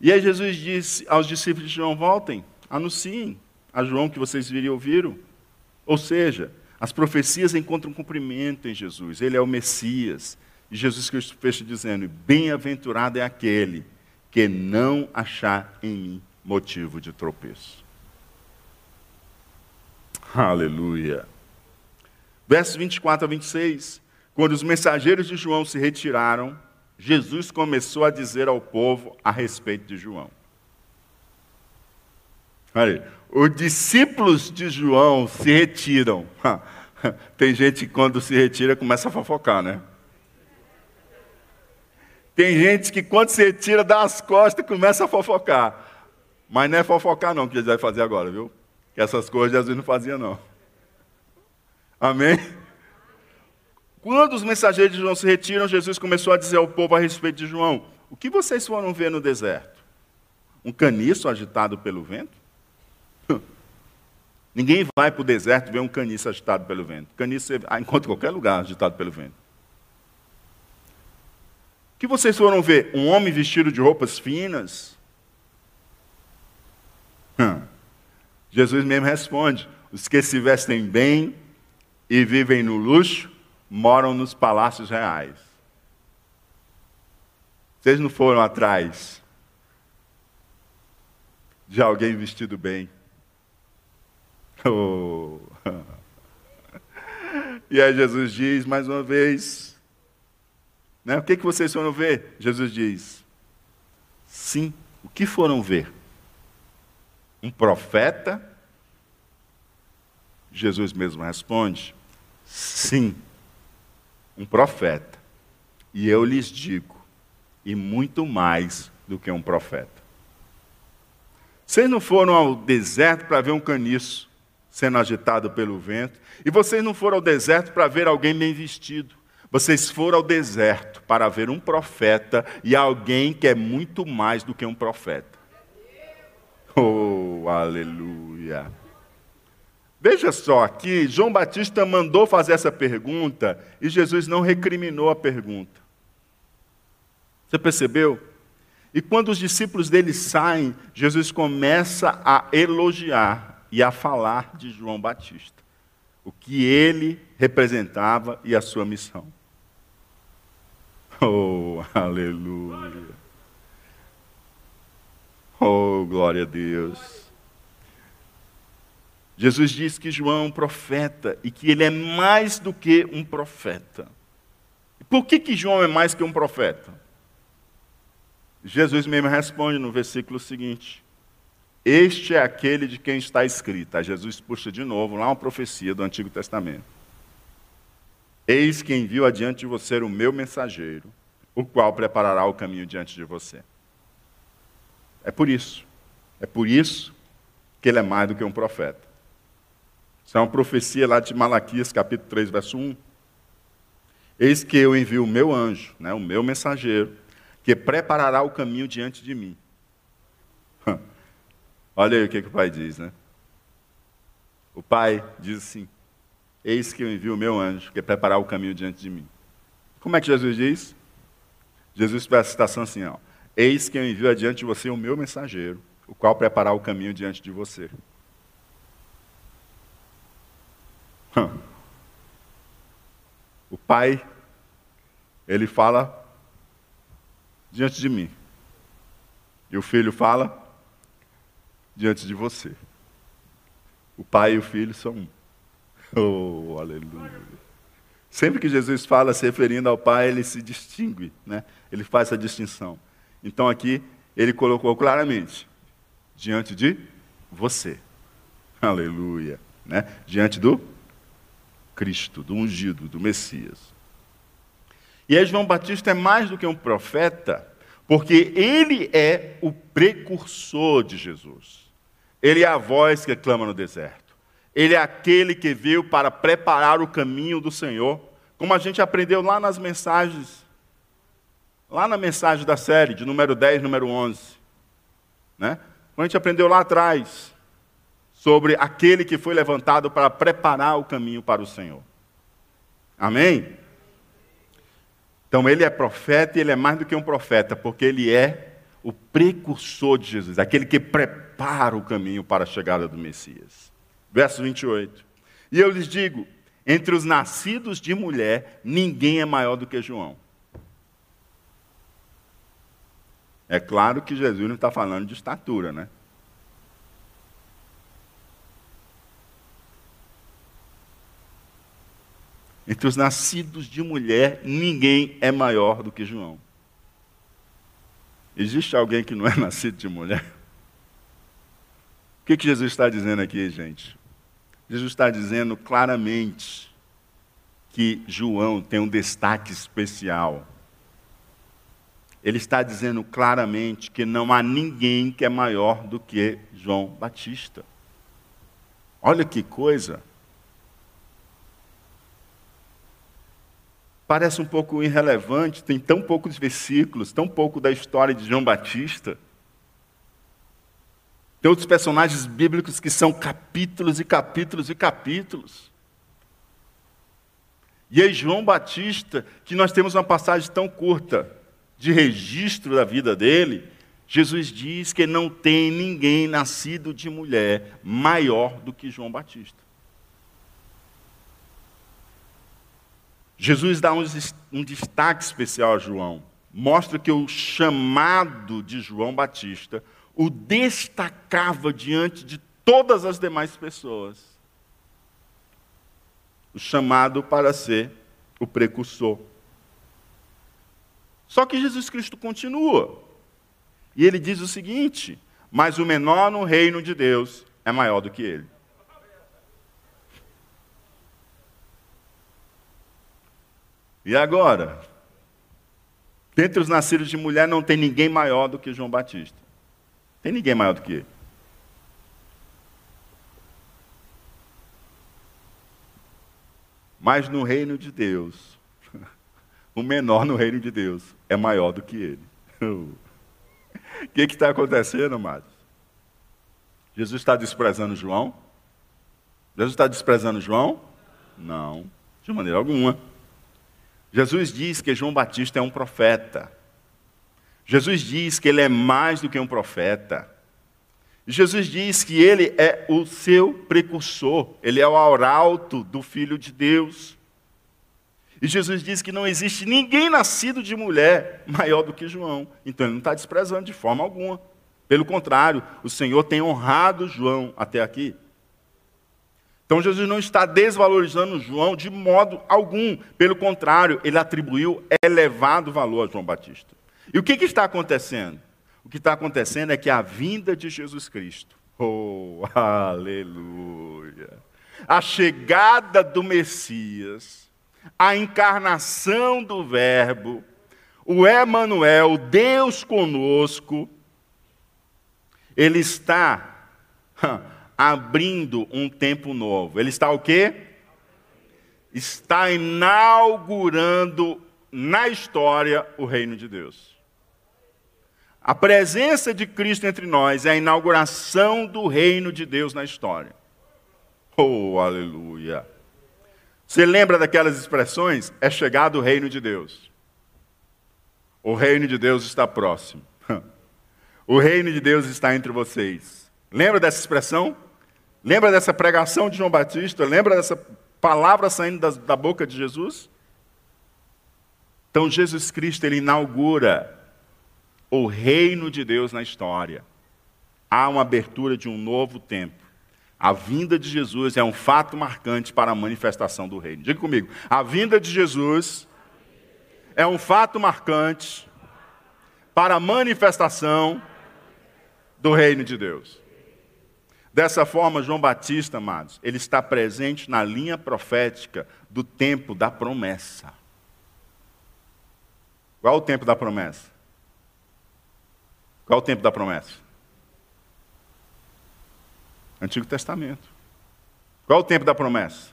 E aí Jesus disse aos discípulos de João: voltem, anunciem a João que vocês viram e ouviram. Ou seja, as profecias encontram cumprimento em Jesus, ele é o Messias. E Jesus Cristo fecha dizendo: Bem-aventurado é aquele que não achar em mim motivo de tropeço. Aleluia. Versos 24 a 26. Quando os mensageiros de João se retiraram, Jesus começou a dizer ao povo a respeito de João. Olha os discípulos de João se retiram. Tem gente que quando se retira começa a fofocar, né? Tem gente que quando se retira dá as costas começa a fofocar. Mas não é fofocar não que Jesus vai fazer agora, viu? Que essas coisas Jesus não fazia não. Amém? Quando os mensageiros de João se retiram, Jesus começou a dizer ao povo a respeito de João: O que vocês foram ver no deserto? Um caniço agitado pelo vento? Ninguém vai para o deserto ver um caniço agitado pelo vento. Caniço você encontra em qualquer lugar agitado pelo vento. O que vocês foram ver? Um homem vestido de roupas finas? Hum. Jesus mesmo responde: os que se vestem bem e vivem no luxo moram nos palácios reais. Vocês não foram atrás de alguém vestido bem. Oh. E aí Jesus diz mais uma vez, né, o que, que vocês foram ver? Jesus diz, sim, o que foram ver? Um profeta? Jesus mesmo responde, sim, um profeta. E eu lhes digo, e muito mais do que um profeta. Vocês não foram ao deserto para ver um caniço sendo agitado pelo vento, e vocês não foram ao deserto para ver alguém bem vestido. Vocês foram ao deserto para ver um profeta e alguém que é muito mais do que um profeta. Oh, aleluia. Veja só aqui, João Batista mandou fazer essa pergunta e Jesus não recriminou a pergunta. Você percebeu? E quando os discípulos dele saem, Jesus começa a elogiar e a falar de João Batista, o que ele representava e a sua missão. Oh, aleluia. Oh, glória a Deus. Jesus diz que João é um profeta e que ele é mais do que um profeta. Por que, que João é mais que um profeta? Jesus mesmo responde no versículo seguinte: Este é aquele de quem está escrito. Aí Jesus puxa de novo lá uma profecia do Antigo Testamento. Eis que envio adiante de você o meu mensageiro, o qual preparará o caminho diante de você. É por isso. É por isso que ele é mais do que um profeta. Isso é uma profecia lá de Malaquias, capítulo 3, verso 1. Eis que eu envio o meu anjo, né, o meu mensageiro, que preparará o caminho diante de mim. Olha aí o que, que o pai diz, né? O pai diz assim: Eis que eu envio o meu anjo, que preparará o caminho diante de mim. Como é que Jesus diz? Jesus faz a citação assim: ó, Eis que eu envio adiante de você o meu mensageiro, o qual preparará o caminho diante de você. O pai, ele fala diante de mim. E o filho fala diante de você. O pai e o filho são um. Oh, aleluia. Sempre que Jesus fala se referindo ao Pai, ele se distingue, né? ele faz essa distinção. Então aqui ele colocou claramente, diante de você. Aleluia. Né? Diante do Cristo, do ungido, do Messias. E aí João Batista é mais do que um profeta, porque ele é o precursor de Jesus. Ele é a voz que clama no deserto. Ele é aquele que veio para preparar o caminho do Senhor, como a gente aprendeu lá nas mensagens, lá na mensagem da série, de número 10, número 11. Né? Como a gente aprendeu lá atrás, sobre aquele que foi levantado para preparar o caminho para o Senhor. Amém? Então ele é profeta e ele é mais do que um profeta, porque ele é o precursor de Jesus, aquele que prepara o caminho para a chegada do Messias. Verso 28. E eu lhes digo: entre os nascidos de mulher, ninguém é maior do que João. É claro que Jesus não está falando de estatura, né? Entre os nascidos de mulher, ninguém é maior do que João. Existe alguém que não é nascido de mulher? O que, que Jesus está dizendo aqui, gente? Jesus está dizendo claramente que João tem um destaque especial. Ele está dizendo claramente que não há ninguém que é maior do que João Batista. Olha que coisa. Parece um pouco irrelevante, tem tão poucos versículos, tão pouco da história de João Batista. Tem outros personagens bíblicos que são capítulos e capítulos e capítulos. E aí, João Batista, que nós temos uma passagem tão curta de registro da vida dele, Jesus diz que não tem ninguém nascido de mulher maior do que João Batista. Jesus dá um destaque especial a João. Mostra que o chamado de João Batista o destacava diante de todas as demais pessoas. O chamado para ser o precursor. Só que Jesus Cristo continua. E ele diz o seguinte: Mas o menor no reino de Deus é maior do que ele. E agora? Dentre os nascidos de mulher não tem ninguém maior do que João Batista. Tem ninguém maior do que ele. Mas no reino de Deus, o menor no reino de Deus é maior do que ele. O que está acontecendo, amados? Jesus está desprezando João? Jesus está desprezando João? Não, de maneira alguma. Jesus diz que João Batista é um profeta. Jesus diz que ele é mais do que um profeta. Jesus diz que ele é o seu precursor, ele é o arauto do Filho de Deus. E Jesus diz que não existe ninguém nascido de mulher maior do que João. Então ele não está desprezando de forma alguma. Pelo contrário, o Senhor tem honrado João até aqui. Então Jesus não está desvalorizando João de modo algum. Pelo contrário, ele atribuiu elevado valor a João Batista. E o que, que está acontecendo? O que está acontecendo é que a vinda de Jesus Cristo, oh, aleluia, a chegada do Messias, a encarnação do Verbo, o Emanuel, Deus conosco, ele está abrindo um tempo novo. Ele está o quê? Está inaugurando na história o reino de Deus. A presença de Cristo entre nós é a inauguração do reino de Deus na história. Oh, aleluia! Você lembra daquelas expressões? É chegado o reino de Deus. O reino de Deus está próximo. O reino de Deus está entre vocês. Lembra dessa expressão? Lembra dessa pregação de João Batista? Lembra dessa palavra saindo da, da boca de Jesus? Então Jesus Cristo ele inaugura o reino de Deus na história. Há uma abertura de um novo tempo. A vinda de Jesus é um fato marcante para a manifestação do reino. Diga comigo. A vinda de Jesus é um fato marcante para a manifestação do reino de Deus. Dessa forma, João Batista, amados, ele está presente na linha profética do tempo da promessa. Qual é o tempo da promessa? Qual é o tempo da promessa? Antigo Testamento. Qual é o tempo da promessa?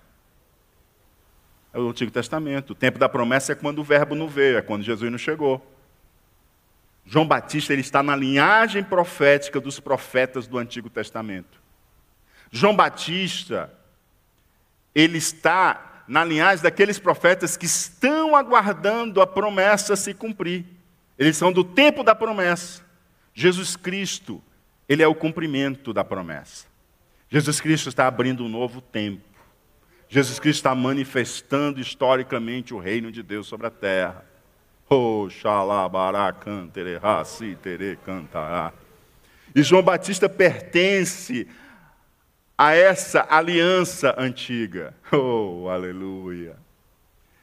É o Antigo Testamento. O tempo da promessa é quando o verbo não veio, é quando Jesus não chegou. João Batista ele está na linhagem profética dos profetas do Antigo Testamento. João Batista ele está na linhagem daqueles profetas que estão aguardando a promessa se cumprir. Eles são do tempo da promessa. Jesus Cristo, ele é o cumprimento da promessa. Jesus Cristo está abrindo um novo tempo. Jesus Cristo está manifestando historicamente o reino de Deus sobre a terra. Oh, cantará. E João Batista pertence a essa aliança antiga. Oh, aleluia.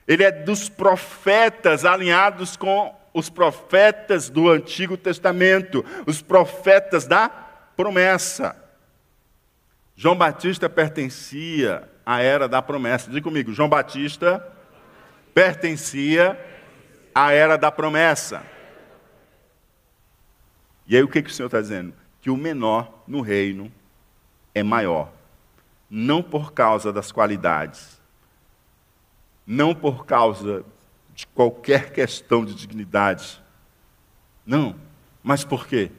Ele é dos profetas alinhados com os profetas do Antigo Testamento, os profetas da promessa. João Batista pertencia à era da promessa. Diga comigo, João Batista pertencia à era da promessa. E aí o que, que o Senhor está dizendo? Que o menor no reino é maior. Não por causa das qualidades, não por causa de qualquer questão de dignidade. Não. Mas por quê?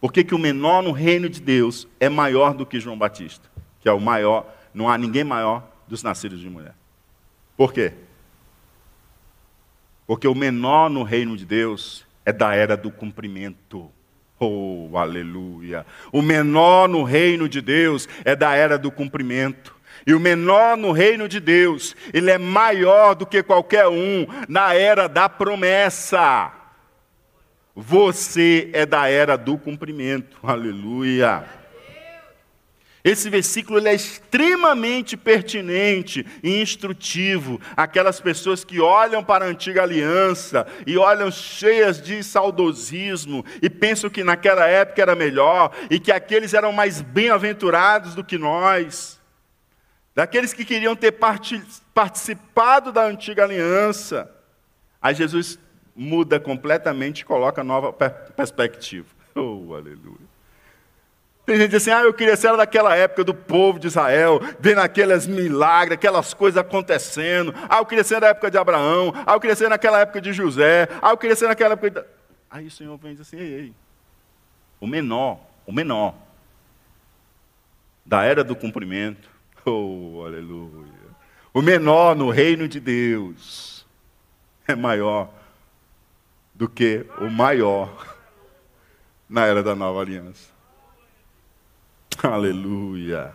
Por que, que o menor no reino de Deus é maior do que João Batista? Que é o maior, não há ninguém maior dos nascidos de mulher. Por quê? Porque o menor no reino de Deus é da era do cumprimento. Oh, aleluia! O menor no reino de Deus é da era do cumprimento. E o menor no reino de Deus, ele é maior do que qualquer um na era da promessa. Você é da era do cumprimento. Aleluia. Esse versículo é extremamente pertinente e instrutivo aquelas pessoas que olham para a antiga aliança e olham cheias de saudosismo e pensam que naquela época era melhor e que aqueles eram mais bem-aventurados do que nós. Daqueles que queriam ter participado da antiga aliança. Aí Jesus muda completamente e coloca nova perspectiva. Oh, aleluia. Tem gente assim, ah, eu queria ser daquela época do povo de Israel, vendo aqueles milagres, aquelas coisas acontecendo. Ah, eu queria ser da época de Abraão. Ah, eu queria ser naquela época de José. Ah, eu queria ser naquela época. De... Aí o Senhor vem e diz assim, ei, ei. O menor, o menor, da era do cumprimento. Oh, aleluia. O menor no reino de Deus é maior do que o maior na era da nova aliança. Aleluia.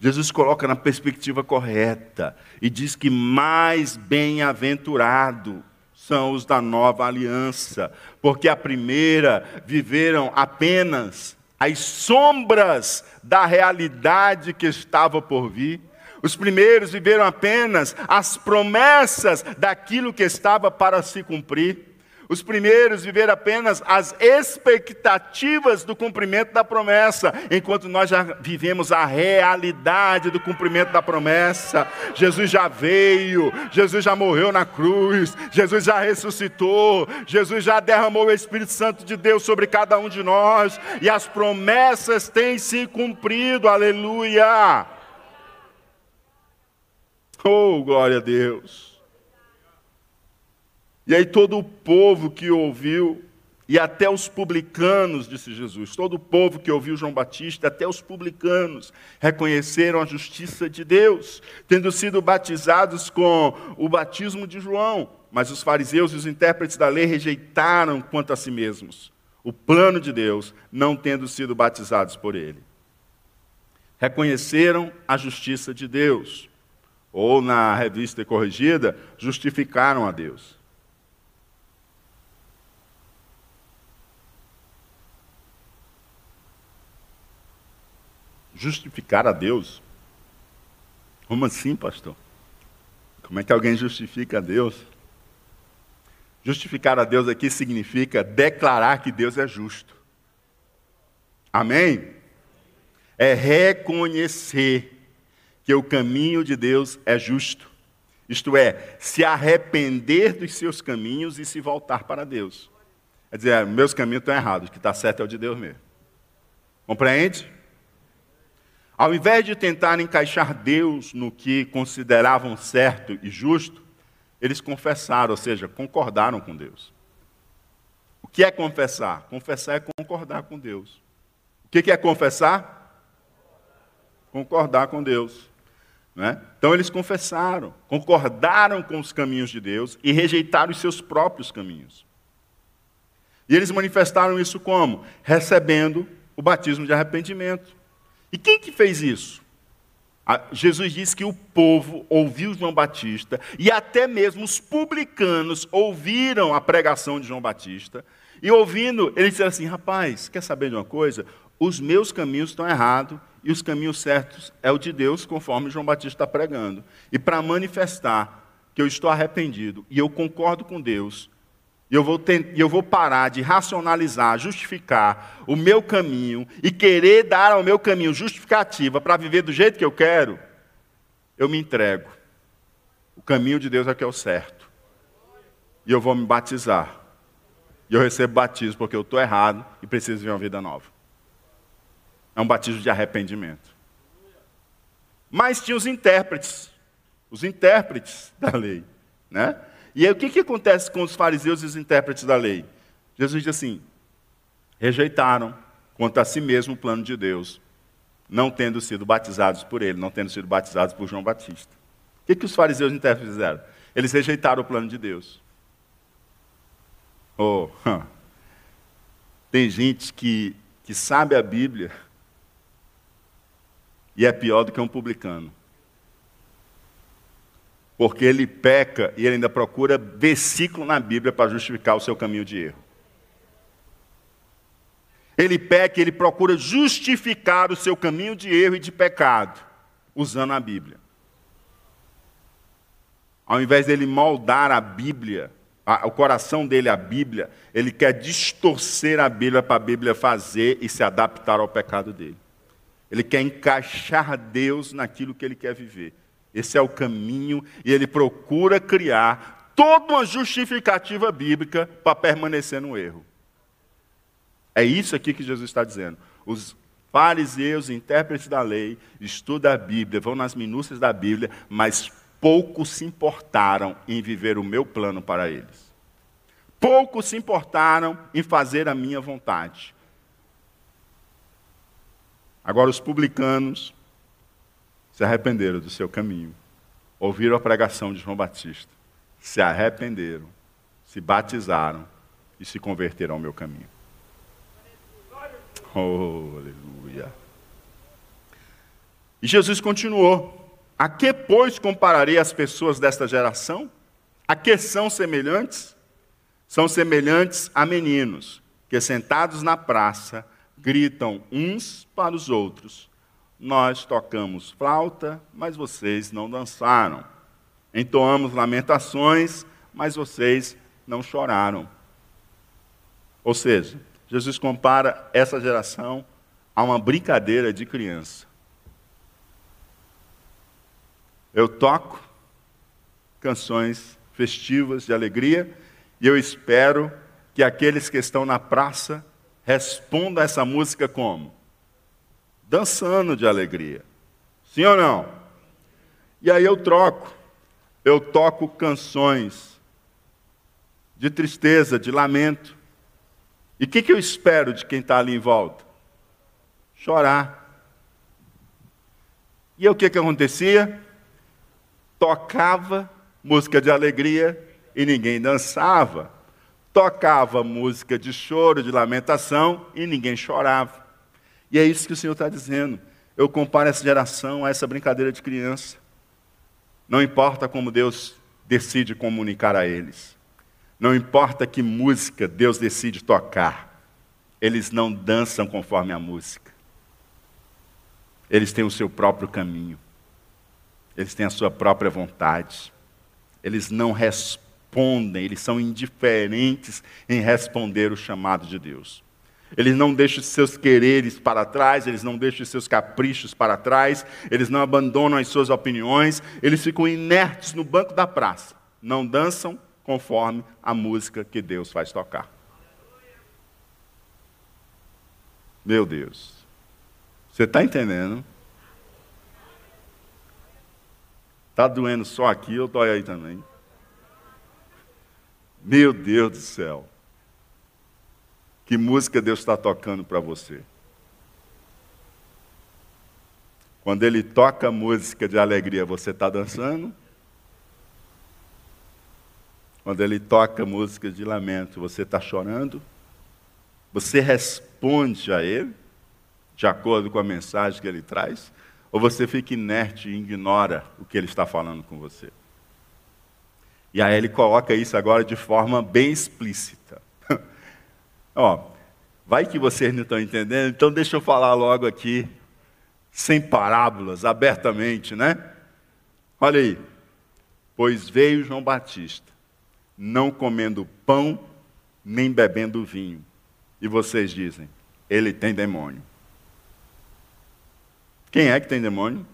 Jesus coloca na perspectiva correta e diz que mais bem-aventurado são os da nova aliança, porque a primeira viveram apenas as sombras da realidade que estava por vir os primeiros viveram apenas as promessas daquilo que estava para se cumprir. Os primeiros viveram apenas as expectativas do cumprimento da promessa, enquanto nós já vivemos a realidade do cumprimento da promessa. Jesus já veio, Jesus já morreu na cruz, Jesus já ressuscitou, Jesus já derramou o Espírito Santo de Deus sobre cada um de nós, e as promessas têm se cumprido, aleluia. Oh, glória a Deus. E aí todo o povo que ouviu, e até os publicanos, disse Jesus, todo o povo que ouviu João Batista, até os publicanos, reconheceram a justiça de Deus, tendo sido batizados com o batismo de João. Mas os fariseus e os intérpretes da lei rejeitaram quanto a si mesmos o plano de Deus, não tendo sido batizados por ele. Reconheceram a justiça de Deus ou na revista corrigida, justificaram a Deus. Justificar a Deus? Como assim, pastor? Como é que alguém justifica a Deus? Justificar a Deus aqui significa declarar que Deus é justo. Amém? É reconhecer que o caminho de Deus é justo. Isto é, se arrepender dos seus caminhos e se voltar para Deus. É dizer, ah, meus caminhos estão errados, o que está certo é o de Deus mesmo. Compreende? Ao invés de tentar encaixar Deus no que consideravam certo e justo, eles confessaram, ou seja, concordaram com Deus. O que é confessar? Confessar é concordar com Deus. O que é confessar? Concordar com Deus. Né? Então eles confessaram, concordaram com os caminhos de Deus e rejeitaram os seus próprios caminhos. E eles manifestaram isso como? Recebendo o batismo de arrependimento. E quem que fez isso? Jesus disse que o povo ouviu João Batista e até mesmo os publicanos ouviram a pregação de João Batista. E ouvindo, eles disseram assim: rapaz, quer saber de uma coisa? Os meus caminhos estão errados e os caminhos certos é o de Deus, conforme João Batista está pregando. E para manifestar que eu estou arrependido e eu concordo com Deus, E eu vou, eu vou parar de racionalizar, justificar o meu caminho e querer dar ao meu caminho justificativa para viver do jeito que eu quero, eu me entrego. O caminho de Deus é que é o certo. E eu vou me batizar. E eu recebo batismo porque eu estou errado e preciso viver uma vida nova. É um batismo de arrependimento. Mas tinha os intérpretes, os intérpretes da lei, né? E aí o que, que acontece com os fariseus e os intérpretes da lei? Jesus diz assim: rejeitaram quanto a si mesmo o plano de Deus, não tendo sido batizados por ele, não tendo sido batizados por João Batista. O que, que os fariseus e intérpretes fizeram? Eles rejeitaram o plano de Deus. Oh, tem gente que, que sabe a Bíblia e é pior do que um publicano porque ele peca e ele ainda procura versículo na Bíblia para justificar o seu caminho de erro. Ele peca e ele procura justificar o seu caminho de erro e de pecado, usando a Bíblia. Ao invés dele moldar a Bíblia, a, o coração dele à Bíblia, ele quer distorcer a Bíblia para a Bíblia fazer e se adaptar ao pecado dele. Ele quer encaixar Deus naquilo que ele quer viver. Esse é o caminho, e ele procura criar toda uma justificativa bíblica para permanecer no erro. É isso aqui que Jesus está dizendo. Os fariseus, intérpretes da lei, estudam a Bíblia, vão nas minúcias da Bíblia, mas pouco se importaram em viver o meu plano para eles. Pouco se importaram em fazer a minha vontade. Agora, os publicanos, se arrependeram do seu caminho, ouviram a pregação de João Batista, se arrependeram, se batizaram e se converteram ao meu caminho. Oh, aleluia. E Jesus continuou: A que, pois, compararei as pessoas desta geração? A que são semelhantes? São semelhantes a meninos que, sentados na praça, gritam uns para os outros nós tocamos flauta, mas vocês não dançaram. Entoamos lamentações, mas vocês não choraram. Ou seja, Jesus compara essa geração a uma brincadeira de criança. Eu toco canções festivas de alegria e eu espero que aqueles que estão na praça respondam a essa música como? Dançando de alegria. Sim ou não? E aí eu troco. Eu toco canções de tristeza, de lamento. E o que, que eu espero de quem está ali em volta? Chorar. E o que, que acontecia? Tocava música de alegria e ninguém dançava. Tocava música de choro, de lamentação e ninguém chorava. E é isso que o Senhor está dizendo. Eu comparo essa geração a essa brincadeira de criança. Não importa como Deus decide comunicar a eles. Não importa que música Deus decide tocar. Eles não dançam conforme a música. Eles têm o seu próprio caminho. Eles têm a sua própria vontade. Eles não respondem, eles são indiferentes em responder o chamado de Deus. Eles não deixam seus quereres para trás, eles não deixam seus caprichos para trás, eles não abandonam as suas opiniões, eles ficam inertes no banco da praça, não dançam conforme a música que Deus faz tocar. Meu Deus, você está entendendo? Está doendo só aqui, eu dói aí também. Meu Deus do céu. Que música Deus está tocando para você? Quando Ele toca música de alegria, você está dançando? Quando Ele toca música de lamento, você está chorando? Você responde a Ele, de acordo com a mensagem que Ele traz? Ou você fica inerte e ignora o que Ele está falando com você? E aí Ele coloca isso agora de forma bem explícita. Ó, vai que vocês não estão entendendo, então deixa eu falar logo aqui, sem parábolas, abertamente, né? Olha aí. Pois veio João Batista, não comendo pão nem bebendo vinho. E vocês dizem: ele tem demônio. Quem é que tem demônio?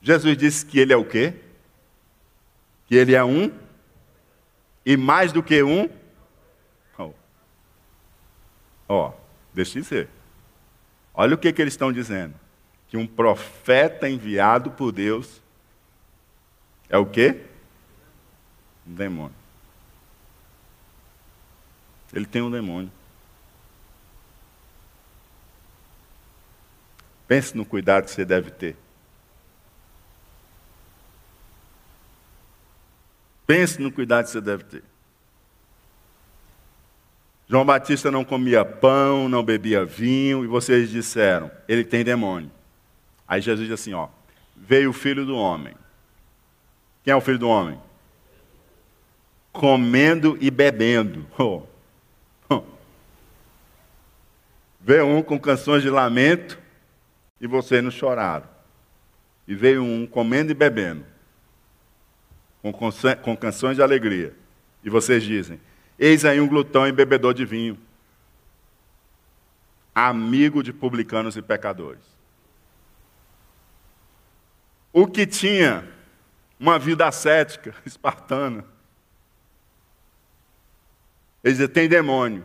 Jesus disse que ele é o quê? Que ele é um e mais do que um. Ó, oh. oh, deixa eu dizer. Olha o que, que eles estão dizendo. Que um profeta enviado por Deus é o quê? Um demônio. Ele tem um demônio. Pense no cuidado que você deve ter. Pense no cuidado que você deve ter. João Batista não comia pão, não bebia vinho, e vocês disseram, ele tem demônio. Aí Jesus diz assim, ó, veio o filho do homem. Quem é o filho do homem? Comendo e bebendo. Oh. Oh. Veio um com canções de lamento e vocês não choraram. E veio um comendo e bebendo com, canções de alegria. E vocês dizem: Eis aí um glutão e bebedor de vinho, amigo de publicanos e pecadores. O que tinha uma vida ascética, espartana, ele dizia: tem demônio.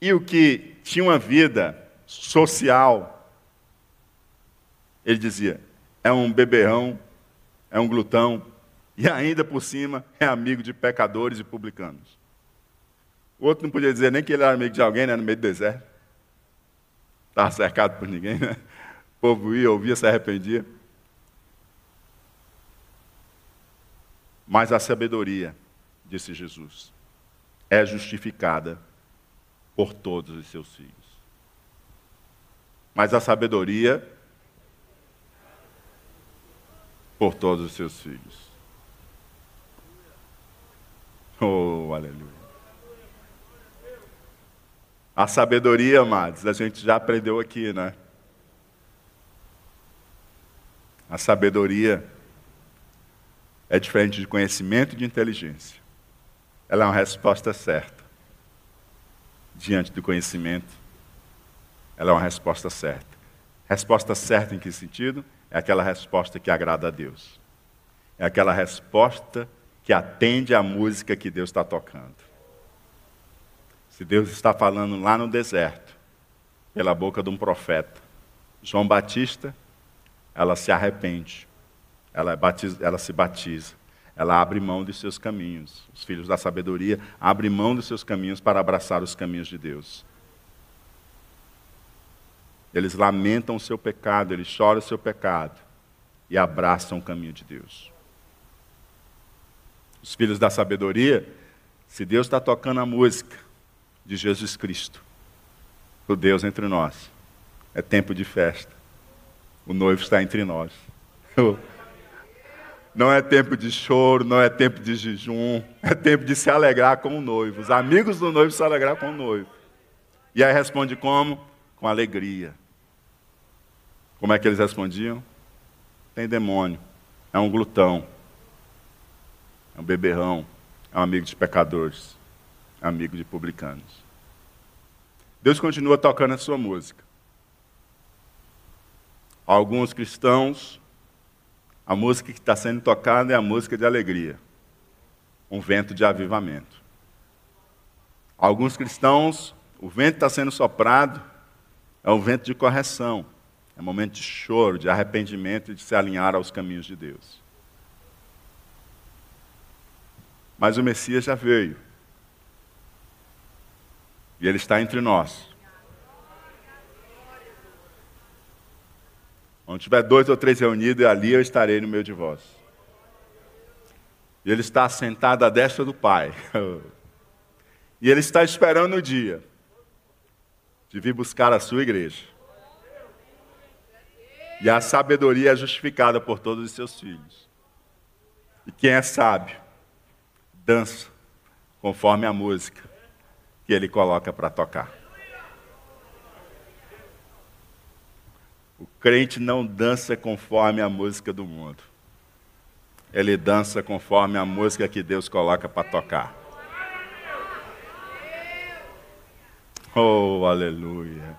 E o que tinha uma vida social, ele dizia: é um beberrão, é um glutão, e ainda por cima é amigo de pecadores e publicanos. O outro não podia dizer nem que ele era amigo de alguém, né, no meio do deserto. Estava cercado por ninguém, né? O povo ia, ouvia, se arrependia. Mas a sabedoria, disse Jesus, é justificada por todos os seus filhos. Mas a sabedoria por todos os seus filhos. Oh, aleluia. A sabedoria, amados, a gente já aprendeu aqui, né? A sabedoria é diferente de conhecimento e de inteligência. Ela é uma resposta certa. Diante do conhecimento, ela é uma resposta certa. Resposta certa em que sentido? É aquela resposta que agrada a Deus. É aquela resposta que atende à música que Deus está tocando. Se Deus está falando lá no deserto, pela boca de um profeta, João Batista, ela se arrepende, ela, batiza, ela se batiza, ela abre mão dos seus caminhos. Os filhos da sabedoria abrem mão dos seus caminhos para abraçar os caminhos de Deus. Eles lamentam o seu pecado, eles choram o seu pecado e abraçam o caminho de Deus os filhos da sabedoria, se Deus está tocando a música de Jesus Cristo, o Deus entre nós, é tempo de festa. O noivo está entre nós. Não é tempo de choro, não é tempo de jejum, é tempo de se alegrar com o noivo. Os amigos do noivo se alegrar com o noivo. E aí responde como? Com alegria. Como é que eles respondiam? Tem demônio, é um glutão é um beberrão, é um amigo de pecadores, é um amigo de publicanos. Deus continua tocando a sua música. Alguns cristãos, a música que está sendo tocada é a música de alegria, um vento de avivamento. Alguns cristãos, o vento está sendo soprado, é um vento de correção, é um momento de choro, de arrependimento e de se alinhar aos caminhos de Deus. Mas o Messias já veio. E ele está entre nós. Onde tiver dois ou três reunidos, ali eu estarei no meio de vós. E ele está sentado à destra do Pai. e ele está esperando o dia de vir buscar a sua igreja. E a sabedoria é justificada por todos os seus filhos. E quem é sábio dança conforme a música que ele coloca para tocar. O crente não dança conforme a música do mundo. ele dança conforme a música que Deus coloca para tocar. Oh, aleluia.